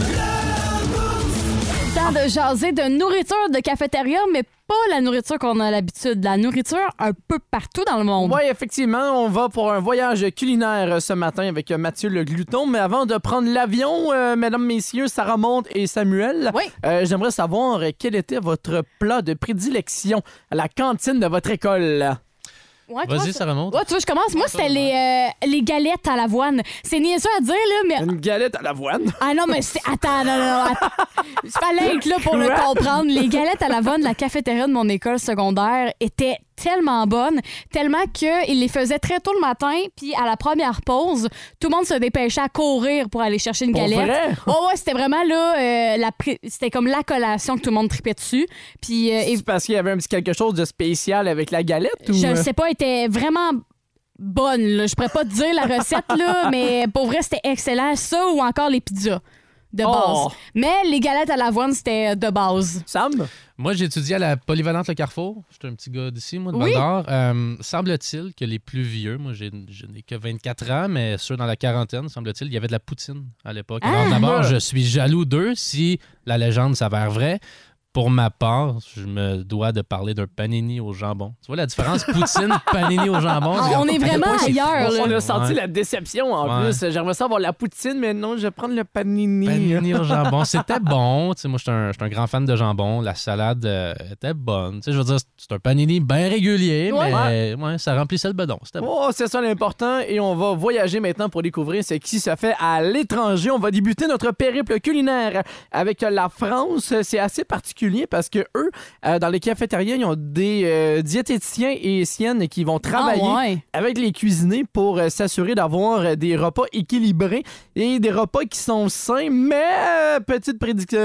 C: Temps de jaser de nourriture de cafétéria, mais pas la nourriture qu'on a l'habitude. La nourriture un peu partout dans le monde.
D: Oui, effectivement, on va pour un voyage culinaire euh, ce matin avec euh, Mathieu Le Gluton. Mais avant de prendre l'avion, euh, mesdames, messieurs, Sarah Monde et Samuel, euh, j'aimerais savoir quel était votre plat de prédilection à la cantine de votre école?
C: Ouais,
E: Vas-y, ça remonte.
C: Ouais, tu vois, je commence. Moi, c'était les, euh, les galettes à l'avoine. C'est niaiseux à dire, là, mais.
D: Une galette à l'avoine?
C: Ah non, mais c'est. Attends, non, non, non. attends. Il fallait être là pour le comprendre. Les galettes à l'avoine de la cafétéria de mon école secondaire étaient tellement bonnes, tellement qu'ils les faisaient très tôt le matin, puis à la première pause, tout le monde se dépêchait à courir pour aller chercher une
D: Pour
C: galette.
D: vrai? *laughs*
C: Oh ouais, c'était vraiment là, euh, la c'était comme la collation que tout le monde tripait dessus. Puis euh, et-
D: parce qu'il y avait un petit quelque chose de spécial avec la galette? Ou...
C: je
D: euh,
C: ne sais pas, était vraiment bonne. Là. Je pourrais pas te dire la recette, là, *laughs* mais pour vrai, c'était excellent. Ça ou encore les pizzas. De
D: Oh.
C: base. Mais les galettes à l'avoine, c'était de base.
D: Sam?
E: Moi, j'ai étudié à la polyvalente Le Carrefour. J'étais un petit gars d'ici, moi, de
C: Oui.
E: Euh, semble-t-il que les plus vieux, moi, j'ai- je n'ai que 24 ans, mais ceux dans la quarantaine, semble-t-il, il y avait de la poutine à l'époque.
C: Ah!
E: Alors, d'abord, je suis jaloux d'eux si la légende s'avère vraie. Pour ma part, je me dois de parler d'un panini au jambon. Tu vois la différence? Poutine, *laughs* panini au jambon.
C: Ah, on est vraiment ailleurs, là.
D: On a senti
E: Ouais.
D: la déception en
E: Ouais.
D: plus. J'aimerais ça avoir la poutine, mais non, je vais prendre le panini.
E: Panini au jambon, *laughs* c'était bon. Tu sais, moi, j'étais un, j'étais un grand fan de jambon. La salade euh, était bonne. Tu sais, je veux dire, c'est un panini bien régulier,
D: Ouais.
E: mais ouais, ça remplissait le bedon. C'était bon.
D: Oh, c'est ça l'important. Et on va voyager maintenant pour découvrir ce qui se fait à l'étranger. On va débuter notre périple culinaire avec la France. C'est assez particulier parce que eux, euh, dans les cafétérias, ils ont des euh, diététiciens et siennes qui vont travailler
C: Ah ouais.
D: avec les cuisiniers pour euh, s'assurer d'avoir des repas équilibrés et des repas qui sont sains, mais petite prédiction,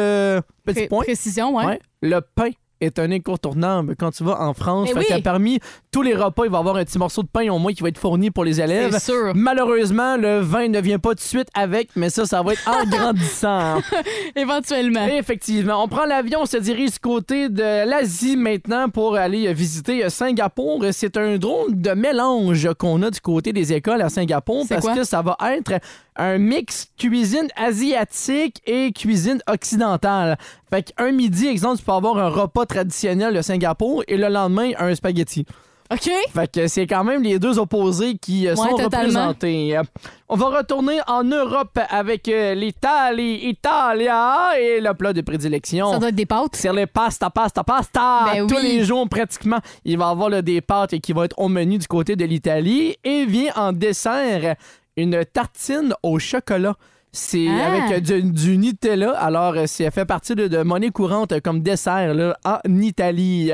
D: petit
C: Pré-
D: point.
C: Précision, ouais.
D: Ouais, le pain est un incontournable quand tu vas en France. Que parmi tous les repas, il va y avoir un petit morceau de pain au moins qui va être fourni pour les élèves.
C: Sûr.
D: Malheureusement, le vin ne vient pas tout de suite avec, mais ça, ça va être en grandissant. *laughs*
C: Éventuellement.
D: Effectivement. On prend l'avion, on se dirige du côté de l'Asie maintenant pour aller visiter Singapour. C'est un drôle de mélange qu'on a du côté des écoles à Singapour parce
C: quoi?
D: que ça va être un mix cuisine asiatique et cuisine occidentale. Fait qu'un midi, exemple, tu peux avoir un repas traditionnel de Singapour et le lendemain, un spaghetti.
C: OK?
D: Fait que c'est quand même les deux opposés qui euh,
C: Ouais,
D: sont
C: totalement.
D: représentés. On va retourner en Europe avec euh, l'Italie, Italia et le plat de prédilection.
C: Ça doit être des pâtes.
D: C'est les pasta, pasta, pasta.
C: Ben
D: Tous
C: oui.
D: les jours, pratiquement, il va y avoir là, des pâtes qui vont être au menu du côté de l'Italie. Et vient en dessert une tartine au chocolat. C'est
C: Ah.
D: avec du, du Nutella. Alors, euh, c'est fait partie de, de monnaie courante comme dessert là, en Italie.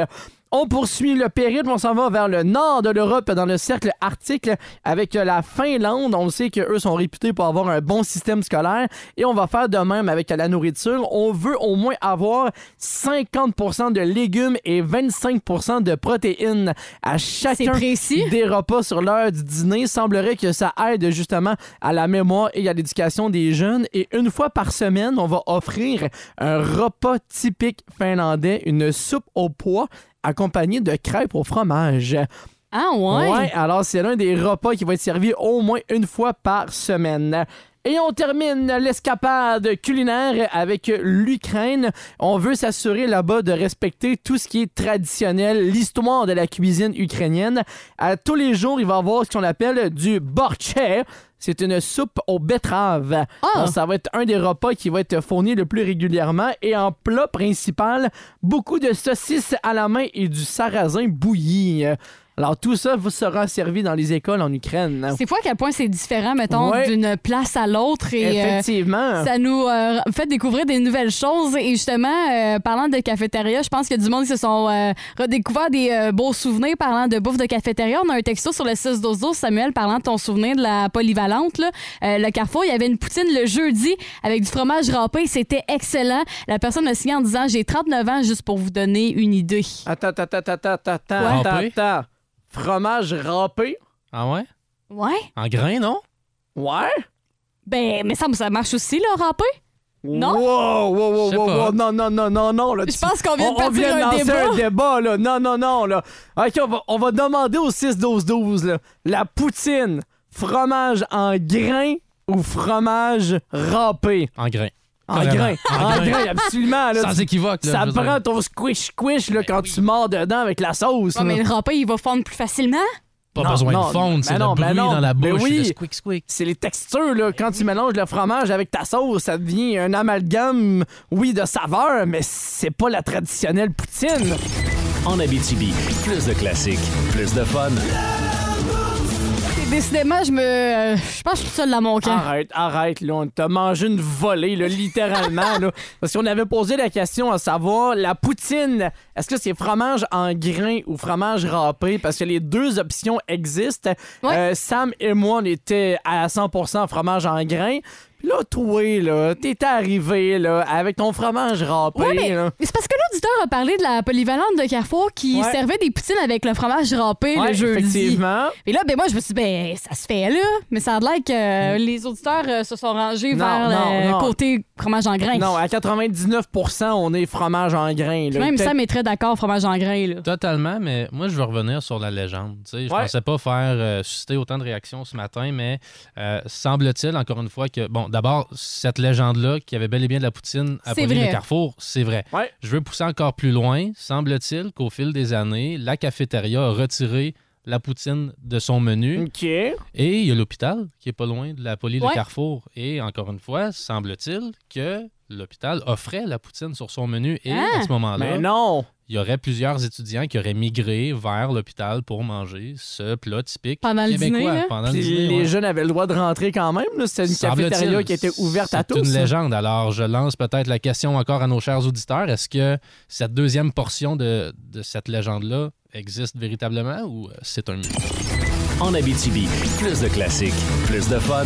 D: On poursuit le périple, on s'en va vers le nord de l'Europe, dans le cercle arctique, avec la Finlande. On sait qu'eux sont réputés pour avoir un bon système scolaire et on va faire de même avec la nourriture. On veut au moins avoir 50% de légumes et 25% de protéines à chacun des repas sur l'heure du dîner. Semblerait que ça aide justement à la mémoire et à l'éducation des jeunes. Et une fois par semaine, on va offrir un repas typique finlandais, une soupe au pois accompagnée de crêpes au fromage.
C: Ah ouais?
D: Ouais, alors c'est l'un des repas qui va être servi au moins une fois par semaine. Et on termine l'escapade culinaire avec l'Ukraine. On veut s'assurer là-bas de respecter tout ce qui est traditionnel, l'histoire de la cuisine ukrainienne. À tous les jours, il va y avoir ce qu'on appelle du borche. C'est une soupe aux betteraves.
C: Ah!
D: Donc, ça va être un des repas qui va être fourni le plus régulièrement. Et en plat principal, beaucoup de saucisses à la main et du sarrasin bouilli. Alors, tout ça vous sera servi dans les écoles en Ukraine.
C: C'est fou à quel point c'est différent, mettons,
D: Ouais.
C: d'une place à l'autre. Et, euh,
D: Effectivement.
C: ça nous euh, fait découvrir des nouvelles choses. Et justement, euh, parlant de cafétéria, je pense qu'il y a du monde qui se sont redécouverts des beaux souvenirs parlant de bouffe de cafétéria. On a un texto sur le 6 12 Samuel, parlant de ton souvenir de la polyvalente. Là. Le Carrefour, il y avait une poutine le jeudi avec du fromage râpé. C'était excellent. La personne a signé en disant J'ai 39 ans juste pour vous donner une idée.
D: Attends, attends, attends, attends, attends, attends. Fromage râpé?
E: Ah ouais?
C: Ouais?
E: En grain, non?
D: Ouais?
C: Ben, mais ça, ça marche aussi, le râpé? Non?
D: Wow, wow, wow,
E: Je sais
D: wow,
E: pas.
D: wow, non, non, non, non, non. Là,
C: Je
D: tu-
C: pense qu'on vient de
D: on, on
C: partir
D: vient de
C: un
D: lancer
C: débat.
D: un débat, là. Non, non, non, là. OK, on va, on va demander au 6-12-12, là. La poutine, fromage en grain ou fromage râpé?
E: En grain.
D: En grain. En
E: En grain.
D: absolument. Là,
E: Sans équivoque, là,
D: Ça prend
E: dire.
D: ton squish-squish quand tu mords dedans avec la sauce.
C: Ouais, mais le râpé, il va fondre plus facilement?
E: Pas
D: Non,
E: besoin
D: non,
E: de fondre, c'est le bruit
D: non.
E: dans la bouche,
D: oui.
E: le squick squick.
D: C'est les textures, là. Quand tu mélanges le fromage avec ta sauce, ça devient un amalgame, oui, de saveur, mais c'est pas la traditionnelle poutine.
B: En Abitibi, plus de classiques, plus de fun.
C: Décidément, je me. euh, je pense que je suis seule dans mon camp.
D: Arrête, arrête, là. On t'a mangé une volée, là, littéralement, là. *laughs* Parce qu'on avait posé la question à savoir, la poutine, est-ce que c'est fromage en grain ou fromage râpé? Parce que les deux options existent. Euh, Sam et moi, on était à 100% fromage en grain. Puis là, toi, là, t'étais arrivé, là, avec ton fromage râpé,
C: Ouais, mais
D: là.
C: c'est parce que l'auditeur a parlé de la polyvalente de Carrefour qui
D: Ouais.
C: servait des poutines avec le fromage râpé
D: Ouais,
C: le jeudi.
D: effectivement.
C: Et là, ben moi, je me suis dit, ben ça se fait là. Mais ça a l'air que les auditeurs euh, se sont rangés
D: Mm. Non,
C: vers
D: non,
C: le
D: non.
C: côté fromage en grains.
D: Non, à 99% on est fromage en grains. là.
C: Même est très d'accord, fromage en grains. Là.
E: Totalement, mais moi, je veux revenir sur la légende. Tu sais, je
D: Ouais.
E: pensais pas faire euh, susciter autant de réactions ce matin, mais euh, semble-t-il, encore une fois, que, bon, d'abord, cette légende-là, qui avait bel et bien de la poutine à Pauline le Carrefour, c'est vrai.
D: Ouais.
E: Je veux pousser encore plus loin. Semble-t-il qu'au fil des années, la cafétéria a retiré la poutine de son menu.
D: OK.
E: Et il y a l'hôpital qui est pas loin de la Poly
C: Ouais.
E: le Carrefour. Et encore une fois, semble-t-il que l'hôpital offrait la poutine sur son menu. Et
C: Ah!
E: à ce moment-là,
D: Mais non!
E: Il y aurait plusieurs étudiants qui auraient migré vers l'hôpital pour manger ce plat typique
C: Pendant le
E: québécois.
C: dîner, là?
E: Pendant le
D: Puis
E: dîner,
D: les
E: ouais.
D: jeunes avaient le droit de rentrer quand même. là. C'était une cafétéria qui était ouverte à tous.
E: C'est une
D: hein.
E: légende. Alors, je lance peut-être la question encore à nos chers auditeurs. Est-ce que cette deuxième portion de, de cette légende-là existe véritablement ou euh, c'est un mythe?
B: En Abitibi, plus de classiques, plus de fun.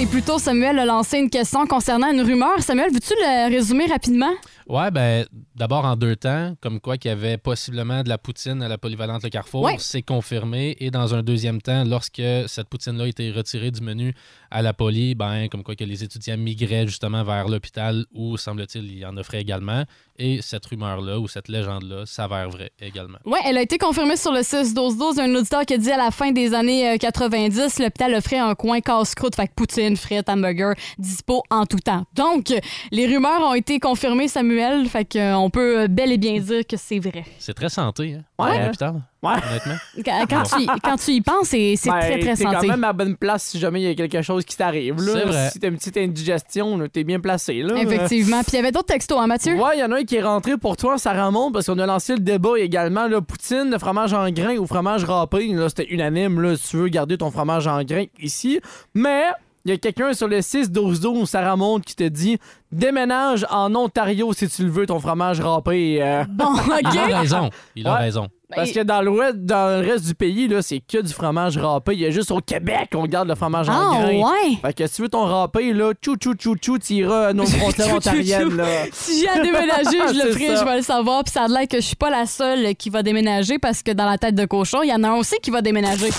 C: Et plutôt, Samuel a lancé une question concernant une rumeur. Samuel, veux-tu le résumer rapidement?
E: Ouais, ben, d'abord en deux temps, comme quoi qu'il y avait possiblement de la poutine à la polyvalente Le Carrefour,
C: Ouais.
E: c'est confirmé. Et dans un deuxième temps, lorsque cette poutine-là a été retirée du menu à la poly, ben, comme quoi que les étudiants migraient justement vers l'hôpital où, semble-t-il, il y en offrait également. Et cette rumeur-là ou cette légende-là s'avère vraie également.
C: Oui, elle a été confirmée sur le 6-12-12 d'un auditeur qui a dit à la fin des années euh, 90, l'hôpital offrait un coin casse-croûte, fait que poutine, frites, hamburger, dispo en tout temps. Donc, euh, les rumeurs ont été confirmées, Samuel, fait qu'on peut euh, bel et bien dire que c'est vrai.
E: C'est très santé, hein,
D: Ouais.
E: à l'hôpital,
D: Ouais.
E: honnêtement. *laughs*
C: Quand, quand tu, y- quand tu y penses, c'est c'est
D: Ben,
C: très, très
D: t'es
C: santé.
D: quand même à bonne place si jamais il y a quelque chose qui t'arrive. là.
E: C'est vrai.
D: Si t'as une petite indigestion, t'es bien placé. Là.
C: Effectivement. Puis il y avait d'autres textos, hein, Mathieu?
D: Ouais, il y en a un qui est rentré pour toi, ça remonte, parce qu'on a lancé le débat également. Là, poutine, le fromage en grains ou fromage râpé. Là, c'était unanime, là, si tu veux garder ton fromage en grains ici. Mais il y a quelqu'un sur le 6-12-12, Sarah Monte, qui te dit déménage en Ontario si tu le veux, ton fromage râpé. euh.
C: Bon, *laughs*
E: Il
C: OK.
E: a raison. Il a
D: Ouais.
E: raison.
D: Parce que dans l'ouest, dans le reste du pays, là, c'est que du fromage râpé. Il y a juste au Québec qu'on garde le fromage en
C: Ah,
D: grains.
C: ouais.
D: Fait que si tu veux ton râpé, là, tchou tchou tchou tchou, tu iras à nos frontières ontariennes, là.
C: Si j'ai à déménager, je *laughs* le ferai,
D: ça.
C: je vais le savoir. Puis ça a l'air que je suis pas la seule qui va déménager parce que dans la tête de cochon, il y en a un aussi qui va déménager.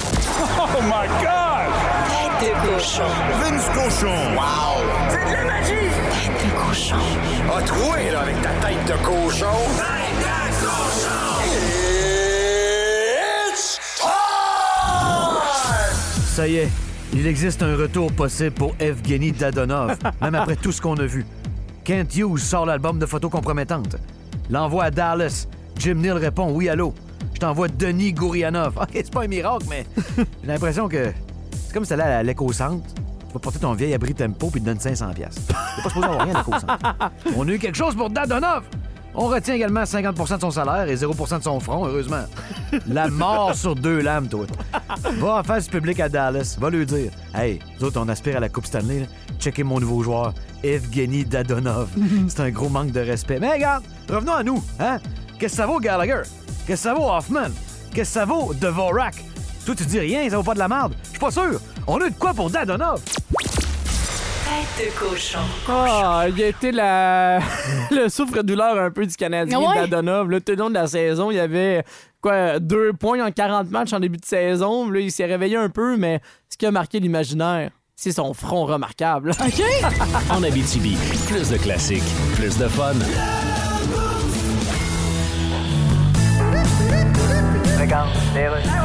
K: Oh my God!
M: Tête de cochon.
K: Vince cochon. Wow! C'est de la magie! Tête de cochon. A troué, là, avec ta tête de cochon. Tête de cochon! It's time!
Q: Ça y est, il existe un retour possible pour Evgeny Dadonov, *laughs* même après tout ce qu'on a vu. Kent Hughes sort l'album de photos compromettantes. L'envoie à Dallas. Jim Neal répond oui, allô. Je t'envoie Denis Gourianov. *laughs* OK, c'est pas un miracle, mais *laughs* j'ai l'impression que comme si t'allais à l'éco-centre. Tu vas porter ton vieil abri tempo puis te donnes 500$. piastres. T'es pas supposé avoir rien à l'éco-centre. *laughs* On a eu quelque chose pour Dadonov. On retient également 50% de son salaire et 0% de son front, heureusement. La mort sur deux lames, toi. Va en face du public à Dallas. Va lui dire Hey, nous autres, on aspire à la Coupe Stanley. là. Checkez mon nouveau joueur, Evgeny Dadonov. *laughs* C'est un gros manque de respect. Mais regarde, revenons à nous. Hein? Qu'est-ce que ça vaut, Gallagher? Qu'est-ce que ça vaut, Hoffman? Qu'est-ce que ça vaut, Dvorak? Toi, tu dis rien, ça vaut pas de la merde. Je suis pas sûr. On a eu de quoi pour Dadonov?
M: Tête de cochon.
D: Ah, il a été la... *laughs* le souffre-douleur un peu du Canadien
C: ouais?
D: Dadonov. Le long de la saison, il y avait quoi, deux points en 40 matchs en début de saison. Là, il s'est réveillé un peu, mais ce qui a marqué l'imaginaire, c'est son front remarquable. *laughs*
C: OK?
B: En Abitibi, plus de classiques, plus de fun.
P: Regarde.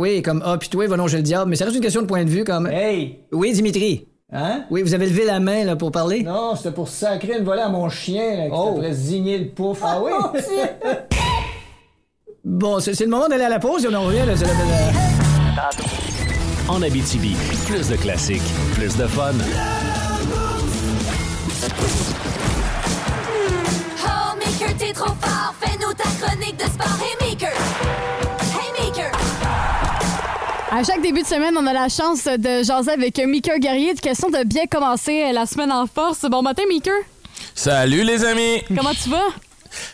O: Oui, comme hôpitaux, va non, j'ai le diable, mais ça reste une question de point de vue comme.
G: Hey!
O: Oui, Dimitri.
G: Hein?
O: Oui, vous avez levé la main là pour parler?
G: Non, c'était pour sacrer une volée à mon chien là, qui
O: Oh.
G: devrait zigner le pouf. Ah oui? *laughs*
O: Bon, c'est c'est le moment d'aller à la pause et on en revient là. la-
B: en Abitibi. Plus de classiques, plus de fun.
M: Oh, Maker, t'es trop fort. Fais-nous ta chronique de sport. Hey,
C: À chaque début de semaine, on a la chance de jaser avec Mika Guerrier. Question de bien commencer la semaine en force. Bon matin, Mika.
R: Salut les amis!
C: Comment tu vas?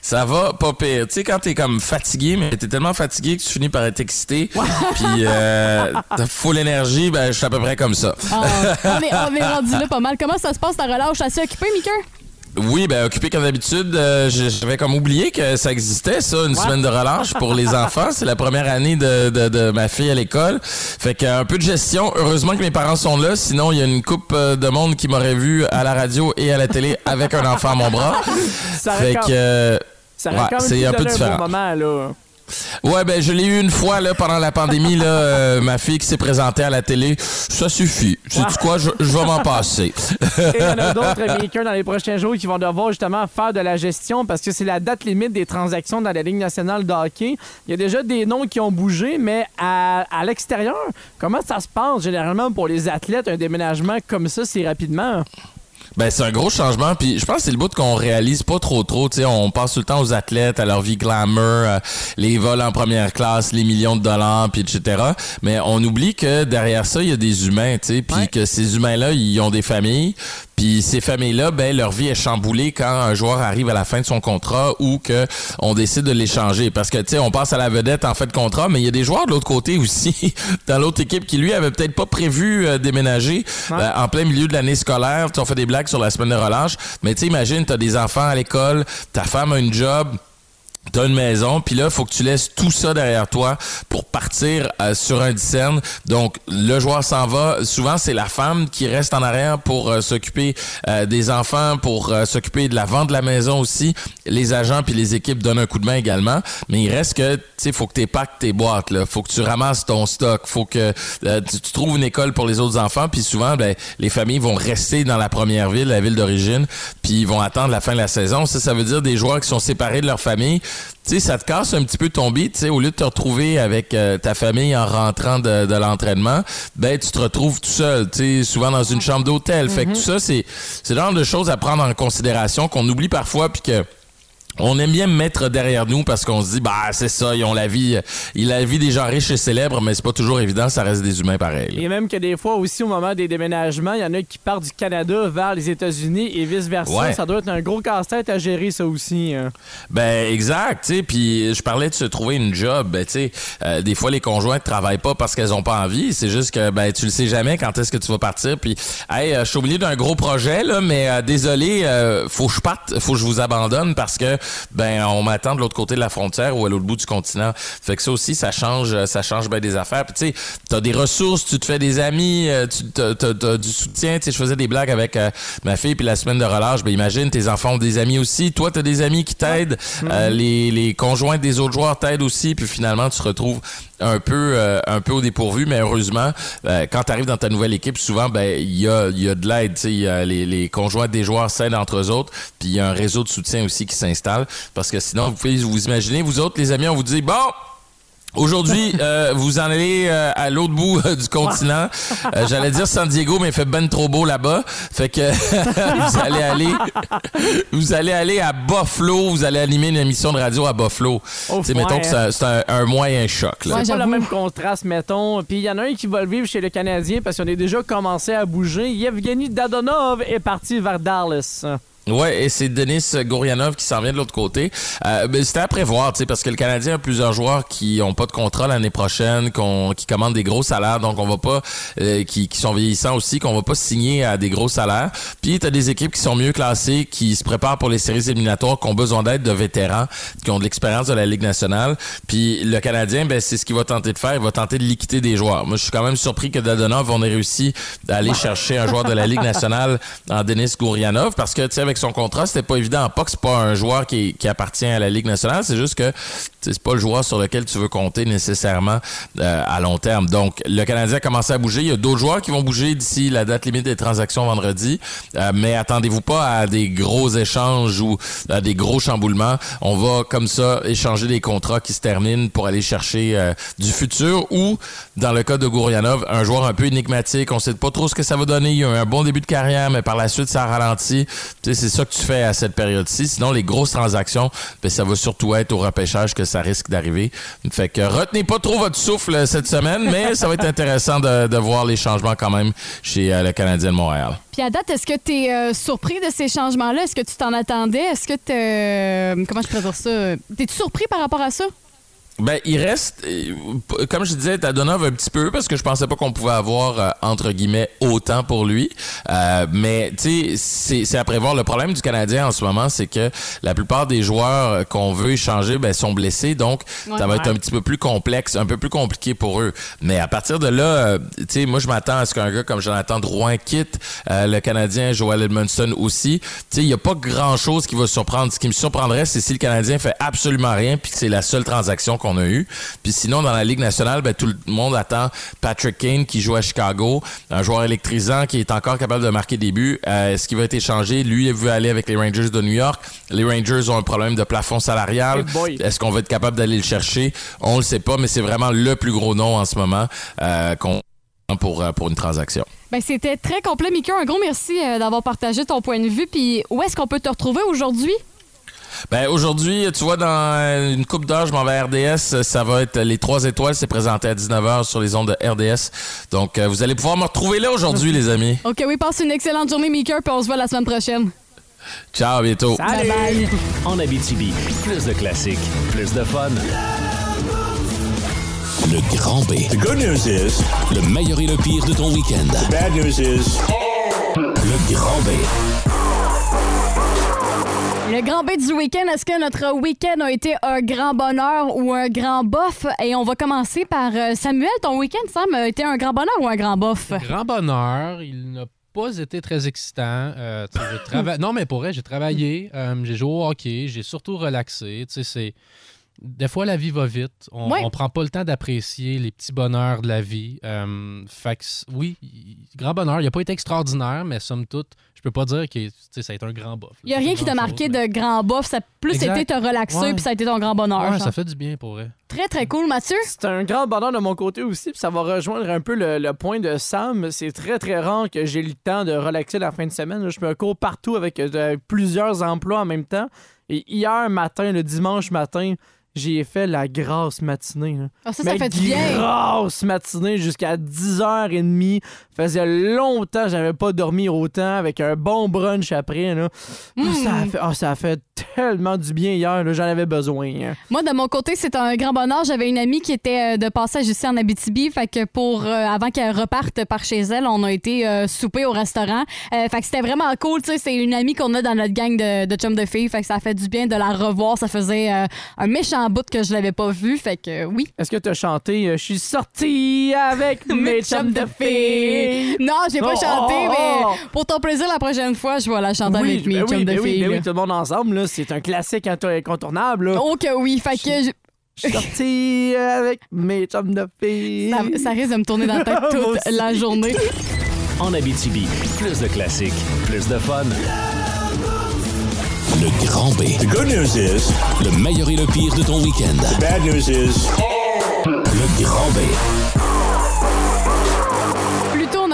R: Ça va pas pire. Tu sais, quand t'es comme fatigué, mais t'es tellement fatigué que tu finis par être excité, puis euh, t'as full énergie, ben je suis à peu près comme ça.
C: Ah, on, est, on est rendu là pas mal. Comment ça se passe ta relâche? Assez occupé, Mika?
R: Oui, ben occupé comme d'habitude. euh, J'avais comme oublié que ça existait, ça, une semaine de relâche pour les *laughs* enfants. C'est la première année de, de, de ma fille à l'école. Fait qu'un peu de gestion. Heureusement que mes parents sont là. Sinon, il y a une coupe euh, de monde qui m'aurait vu à la radio et à la télé avec un enfant à mon bras. *laughs*
D: Ça
R: fait que... euh, ouais, c'est un peu différent.
D: moment, là.
R: Ouais, ben je l'ai eu une fois là pendant la pandémie là, euh, ma fille qui s'est présentée à la télé, ça suffit. Tu sais quoi, je, je vais m'en passer. *laughs*
D: Et il y en a d'autres makers dans les prochains jours qui vont devoir justement faire de la gestion parce que c'est la date limite des transactions dans la Ligue nationale de hockey. Il y a déjà des noms qui ont bougé, mais à, à l'extérieur, comment ça se passe généralement pour les athlètes, un déménagement comme ça si rapidement?
R: Ben c'est un gros changement puis je pense que c'est le bout qu'on réalise pas trop trop, tu sais, on passe tout le temps aux athlètes à leur vie glamour, euh, les vols en première classe, les millions de dollars puis etc. Mais on oublie que derrière ça, il y a des humains, tu sais, puis que ces humains-là, ils ont des familles, puis ces familles-là, ben leur vie est chamboulée quand un joueur arrive à la fin de son contrat ou que on décide de l'échanger parce que tu sais, on passe à la vedette en fait de contrat, mais il y a des joueurs de l'autre côté aussi *laughs* dans l'autre équipe qui lui avait peut-être pas prévu euh, déménager euh, en plein milieu de l'année scolaire. Tu on fait des blagues sur la semaine de relâche, mais tu sais, imagine, t'as des enfants à l'école, ta femme a une job. T'as une maison, puis là, faut que tu laisses tout ça derrière toi pour partir euh, sur un discerne. Donc, le joueur s'en va. Souvent, c'est la femme qui reste en arrière pour euh, s'occuper euh, des enfants, pour euh, s'occuper de la vente de la maison aussi. Les agents puis les équipes donnent un coup de main également. Mais il reste que, tu sais, faut que tu tes boîtes. Là. Faut que tu ramasses ton stock. Faut que euh, tu, tu trouves une école pour les autres enfants. Puis souvent, ben, les familles vont rester dans la première ville, la ville d'origine, puis ils vont attendre la fin de la saison. Ça, ça veut dire des joueurs qui sont séparés de leur famille sais, ça te casse un petit peu ton beat, tu sais, au lieu de te retrouver avec euh, ta famille en rentrant de, de l'entraînement, ben tu te retrouves tout seul, tu sais, souvent dans une chambre d'hôtel. Fait que tout ça, c'est c'est le genre de choses à prendre en considération qu'on oublie parfois, puis que on aime bien mettre derrière nous parce qu'on se dit bah c'est ça ils ont la vie ils ont la vie des gens riches et célèbres mais c'est pas toujours évident ça reste des humains pareils
D: Et même que des fois aussi, au moment des déménagements, il y en a qui partent du Canada vers les États-Unis et vice-versa.
R: Ouais.
D: Ça doit être un gros casse-tête à gérer, ça aussi. hein.
R: Ben exact, tu sais, puis je parlais de se trouver une job, ben tu sais, euh, des fois les conjointes travaillent pas parce qu'elles ont pas envie, c'est juste que ben tu le sais jamais quand est-ce que tu vas partir puis hey, euh, je suis au milieu d'un gros projet là, mais euh, désolé, euh, faut que je parte, faut que je vous abandonne parce que ben on m'attend de l'autre côté de la frontière ou à l'autre bout du continent. Fait que ça aussi ça change ça change ben des affaires. Puis tu sais, t'as des ressources, tu te fais des amis, euh, tu t'as, du soutien, tu sais, je faisais des blagues avec euh, ma fille puis la semaine de relâche, ben imagine tes enfants ont des amis aussi, toi t'as des amis qui t'aident, euh, les, les conjoints des autres joueurs t'aident aussi, puis finalement tu te retrouves un peu euh, un peu au dépourvu, mais heureusement euh, quand tu arrives dans ta nouvelle équipe, souvent ben il y a il y a de l'aide, tu sais, il y a les, les conjoints des joueurs s'aident entre eux autres, puis il y a un réseau de soutien aussi qui s'installe parce que sinon vous pouvez vous imaginer vous autres les amis on vous dit bon Aujourd'hui, *laughs* euh, vous en allez euh, à l'autre bout euh, du continent. Euh, J'allais dire San Diego, mais il fait ben trop beau là-bas. Fait que *laughs* vous allez aller, vous allez aller à Buffalo. Vous allez animer une émission de radio à Buffalo. Sais, mettons que c'est c'est un, un moyen choc. Là.
D: C'est pas le même contraste, mettons. Puis il y en a un qui va le vivre chez le Canadien parce qu'on a déjà commencé à bouger. Yevgeny Dadonov est parti vers Dallas.
R: Ouais, et c'est Denis Gourianov qui s'en vient de l'autre côté. Euh, ben, c'était à prévoir, tu sais, parce que le Canadien a plusieurs joueurs qui ont pas de contrat l'année prochaine, qu'on, qui commandent des gros salaires, donc on va pas, euh, qui, qui sont vieillissants aussi, qu'on va pas signer à des gros salaires. Puis t'as des équipes qui sont mieux classées, qui se préparent pour les séries éliminatoires, qui ont besoin d'aide de vétérans, qui ont de l'expérience de la Ligue nationale. Puis le Canadien, ben c'est ce qu'il va tenter de faire, il va tenter de liquider des joueurs. Moi, je suis quand même surpris que Dadonov on ait réussi d'aller chercher un joueur de la Ligue nationale en Denis Gourianov, parce que tu sais avec son contrat, c'était pas évident. Pas que c'est pas un joueur qui, appartient à la Ligue nationale, c'est juste que c'est pas le joueur sur lequel tu veux compter nécessairement euh, à long terme. Donc, le Canadien a commencé à bouger. Il y a d'autres joueurs qui vont bouger d'ici la date limite des transactions vendredi. Euh, mais attendez-vous pas à des gros échanges ou à des gros chamboulements. On va comme ça échanger des contrats qui se terminent pour aller chercher euh, du futur ou, dans le cas de Gourianov, un joueur un peu énigmatique. On sait pas trop ce que ça va donner. Il a eu un bon début de carrière, mais par la suite, ça a ralenti. Tu sais, c'est ça que tu fais à cette période-ci. Sinon, les grosses transactions, ben, ça va surtout être au repêchage que ça risque d'arriver. Fait que retenez pas trop votre souffle cette semaine, mais *laughs* ça va être intéressant de, de voir les changements quand même chez euh, le Canadien de Montréal.
C: Puis à date, est-ce que tu es surpris de ces changements-là? Est-ce que tu t'en attendais? Est-ce que tu. euh, comment je pourrais dire ça? T'es-tu surpris par rapport à ça?
R: Ben, il reste, euh, comme je disais, Tadonov un petit peu parce que je pensais pas qu'on pouvait avoir euh, entre guillemets autant pour lui. Euh, mais tu sais, c'est- c'est à prévoir. Le problème du Canadien en ce moment, c'est que la plupart des joueurs qu'on veut échanger ben, sont blessés, donc
S: Ouais.
R: ça va être un petit peu plus complexe, un peu plus compliqué pour eux. Mais à partir de là, euh, tu sais, moi je m'attends à ce qu'un gars comme Jonathan Drouin quitte, euh, le Canadien Joel Edmondson aussi. Tu sais, il y a pas grand chose qui va surprendre. Ce qui me surprendrait, c'est si le Canadien fait absolument rien puis que c'est la seule transaction qu'on a eue. Puis sinon, dans la Ligue nationale, ben, tout le monde attend Patrick Kane qui joue à Chicago, un joueur électrisant qui est encore capable de marquer des buts. Euh, Est-ce qu'il va être échangé? Lui, il veut aller avec les Rangers de New York. Les Rangers ont un problème de plafond salarial.
D: Hey.
R: Est-ce qu'on va être capable d'aller le chercher? On le sait pas, mais c'est vraiment le plus gros nom en ce moment euh, qu'on pour, euh, pour une transaction.
C: Ben, c'était très complet, Mika. Un gros merci euh, d'avoir partagé ton point de vue. Puis où est-ce qu'on peut te retrouver aujourd'hui?
R: Ben aujourd'hui, tu vois, dans euh, une coupe d'heure, je m'en vais à RDS. Ça va être les trois étoiles. C'est présenté à 19h sur les ondes de RDS. Donc, euh, vous allez pouvoir me retrouver là aujourd'hui, les amis.
C: OK, oui, passe une excellente journée, Mika, puis on se voit la semaine prochaine.
R: Ciao, à bientôt.
C: Bye bye.
F: En Abitibi, plus de classiques, plus de fun. Le grand B. The good news is... Le meilleur et le pire de ton week-end. The bad news is... Le grand B.
C: Le grand B du week-end, est-ce que notre week-end a été un grand bonheur ou un grand bof? Et on va commencer par euh, Samuel. Ton week-end, Sam, a été un grand bonheur ou un grand bof?
E: Grand bonheur, il n'a pas été très excitant. Euh, trava- *laughs* Non, mais pour vrai, j'ai travaillé, euh, j'ai joué au hockey, j'ai surtout relaxé. Tu sais, c'est... Des fois, la vie va vite. On,
C: Ouais.
E: on prend pas le temps d'apprécier les petits bonheurs de la vie. Euh, fait que, oui, grand bonheur. Il n'a pas été extraordinaire, mais somme toute, peux pas dire que ça a été un grand bof.
C: Il n'y a rien qui t'a marqué de grand bof. Ça a plus
E: Exact.
C: été te relaxer,
E: Ouais.
C: puis ça a été ton grand bonheur.
E: Ouais, ça fait du bien pour vrai.
C: Très, très cool, Mathieu.
D: C'est un grand bonheur de mon côté aussi, puis ça va rejoindre un peu le, le point de Sam. C'est très, très rare que j'ai le temps de relaxer la fin de semaine. Je me cours partout avec euh, plusieurs emplois en même temps. Et hier matin, le dimanche matin, j'ai fait la grasse matinée. là.
C: Ah, ça, ça
D: Mais
C: fait du bien.
D: Grasse matinée jusqu'à 10h30. Faisait longtemps que j'avais pas dormi autant avec un bon brunch après. Là.
C: Mm.
D: Ça, a fait, ah, ça a fait tellement du bien hier. J'en avais besoin. hein.
C: Moi, de mon côté, c'est un grand bonheur. J'avais une amie qui était euh, de passage ici en Abitibi. Fait que pour, euh, avant qu'elle reparte par chez elle, on a été euh, souper au restaurant. Euh, fait que c'était vraiment cool. Tu sais, c'est une amie qu'on a dans notre gang de, de chums de filles. Fait que ça a fait du bien de la revoir. Ça faisait un méchant bout que je l'avais pas vu. Fait que oui.
D: Est-ce que tu as chanté Je suis sortie avec *laughs* mes chums de filles?
C: Non, j'ai pas
D: Oh,
C: chanté,
D: oh,
C: mais
D: oh.
C: pour ton plaisir, la prochaine fois, je vais la chanter
D: Oui,
C: avec mes
D: ben
C: chums
D: oui,
C: de
D: ben oui,
C: filles.
D: ben oui,
C: là.
D: tout le monde ensemble, là, c'est un classique incontournable. là.
C: Oh que oui, fait que je-
D: Je suis sortie avec mes chums de filles.
C: ça, ça risque de me tourner dans la tête *laughs* toute la journée.
F: En Abitibi, plus de classiques, plus de fun. Le grand B. The good news is... Le meilleur et le pire de ton week-end. The bad news is... Le grand B.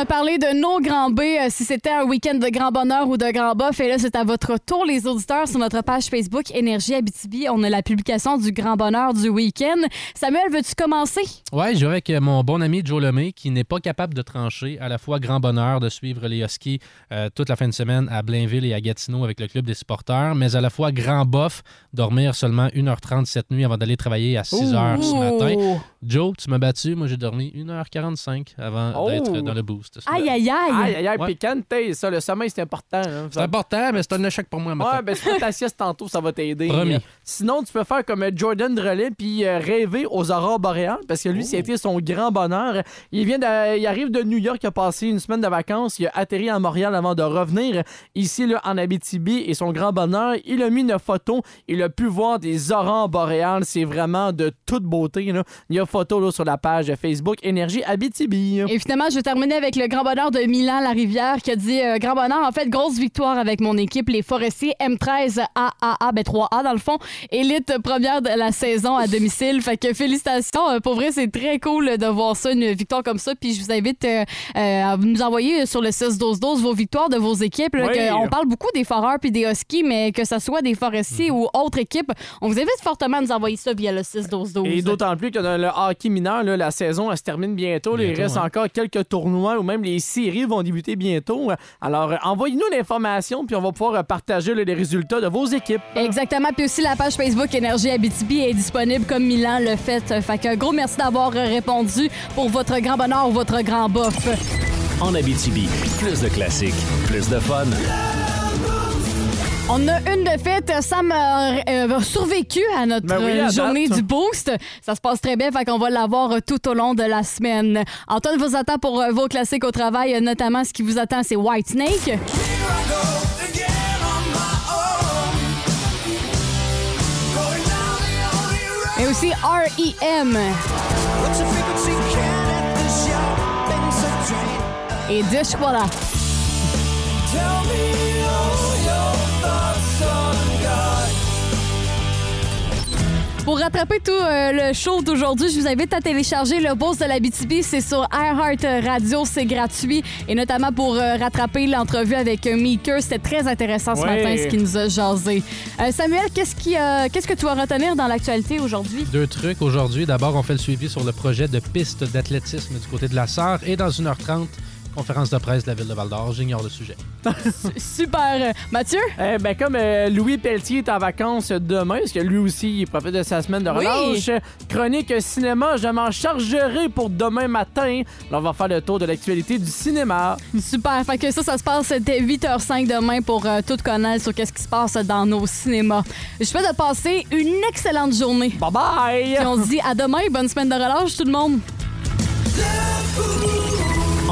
C: A parlé de nos grands B, euh, si c'était un week-end de grand bonheur ou de grand bof. Et là, c'est à votre tour, les auditeurs, sur notre page Facebook Énergie Abitibi. On a la publication du grand bonheur du week-end. Samuel, veux-tu commencer?
E: Ouais, je vais avec mon bon ami Joe Lemay qui n'est pas capable de trancher. À la fois grand bonheur de suivre les Huskies euh, toute la fin de semaine à Blainville et à Gatineau avec le club des supporters, mais à la fois grand bof, dormir seulement 1h30 cette nuit avant d'aller travailler à 6h ce matin. Joe, tu m'as battu. Moi, j'ai dormi 1h45 avant
C: Oh.
E: d'être dans le boost.
C: Ah, Aïe, aïe, aïe.
D: Aïe, aïe, aïe,
E: Ouais.
D: piquante, ça, le sommeil, c'est important. hein.
E: C'est important, mais c'est un échec pour moi.
D: Ouais,
E: matin.
D: ben, c'est ta sieste tantôt, ça va t'aider.
E: Promis.
D: Sinon, tu peux faire comme Jordan Drolet puis euh, rêver aux aurores boréales parce que lui, c'était son grand bonheur. Il vient de- il arrive de New York, il a passé une semaine de vacances, il a atterri à Montréal avant de revenir ici là, en Abitibi et son grand bonheur, il a mis une photo, il a pu voir des aurores boréales, c'est vraiment de toute beauté. Là. Il y a photo là, sur la page Facebook Énergie Abitibi.
C: Et finalement, je vais terminer avec le grand bonheur de Milan Larivière qui a dit euh, grand bonheur, en fait, grosse victoire avec mon équipe, les Forestiers M13 AAA, ben 3A dans le fond, élite première de la saison à domicile. Fait que félicitations. Euh, pour vrai, c'est très cool de voir ça, une victoire comme ça. Puis je vous invite euh, à nous envoyer sur le 6-12-12 vos victoires de vos équipes. là,
D: Oui.
C: que on parle beaucoup des Foreurs puis des Huskies, mais que ce soit des Forestiers ou autres équipes, on vous invite fortement à nous envoyer ça via le 6-12-12.
D: Et d'autant plus que dans le hockey mineur, là, la saison elle se termine bientôt. là. il reste encore quelques tournois ou même les séries vont débuter bientôt. Alors, euh, envoyez-nous l'information, puis on va pouvoir euh, partager là, les résultats de vos équipes.
C: Exactement. Puis aussi, la page Facebook Énergie Abitibi est disponible comme Milan le fait. Fait que gros merci d'avoir répondu pour votre grand bonheur ou votre grand bof.
B: En Abitibi, plus de classiques, plus de fun.
C: On a une de fête. Sam a euh, survécu à notre
D: Ben oui,
C: euh,
D: date.
C: journée du boost. Ça se passe très bien, fait qu'on va l'avoir euh, tout au long de la semaine. Antoine vous attend pour vos classiques au travail, notamment ce qui vous attend, c'est White Snake. Et aussi R.E.M. Et Dishwalla. Pour rattraper tout euh, le show d'aujourd'hui, je vous invite à télécharger le boss de la BTB. C'est sur iHeart Radio, c'est gratuit. Et notamment pour euh, rattraper l'entrevue avec euh, Meeker. C'était très intéressant ce
D: Ouais.
C: matin, ce qui nous a jasé. Euh, Samuel, qu'est-ce, qui, qu'est-ce que tu vas retenir dans l'actualité aujourd'hui?
E: Deux trucs aujourd'hui. D'abord, on fait le suivi sur le projet de piste d'athlétisme du côté de la Sarre. Et dans 1h30, conférence de presse de la ville de Val-d'Or. J'ignore le sujet. *laughs*
C: Super. Mathieu?
D: Eh ben, comme euh, Louis Pelletier est en vacances demain, parce que lui aussi, il profite de sa semaine de
C: Oui.
D: relâche, chronique cinéma, je m'en chargerai pour demain matin. Là, on va faire le tour de l'actualité du cinéma.
C: Super. Fait que ça, ça se passe dès 8h05 demain pour euh, tout connaître sur qu'est-ce qui se passe dans nos cinémas. Je souhaite de passer une excellente journée.
D: Bye bye!
C: Puis on se dit à demain. Bonne semaine de relâche, tout le monde.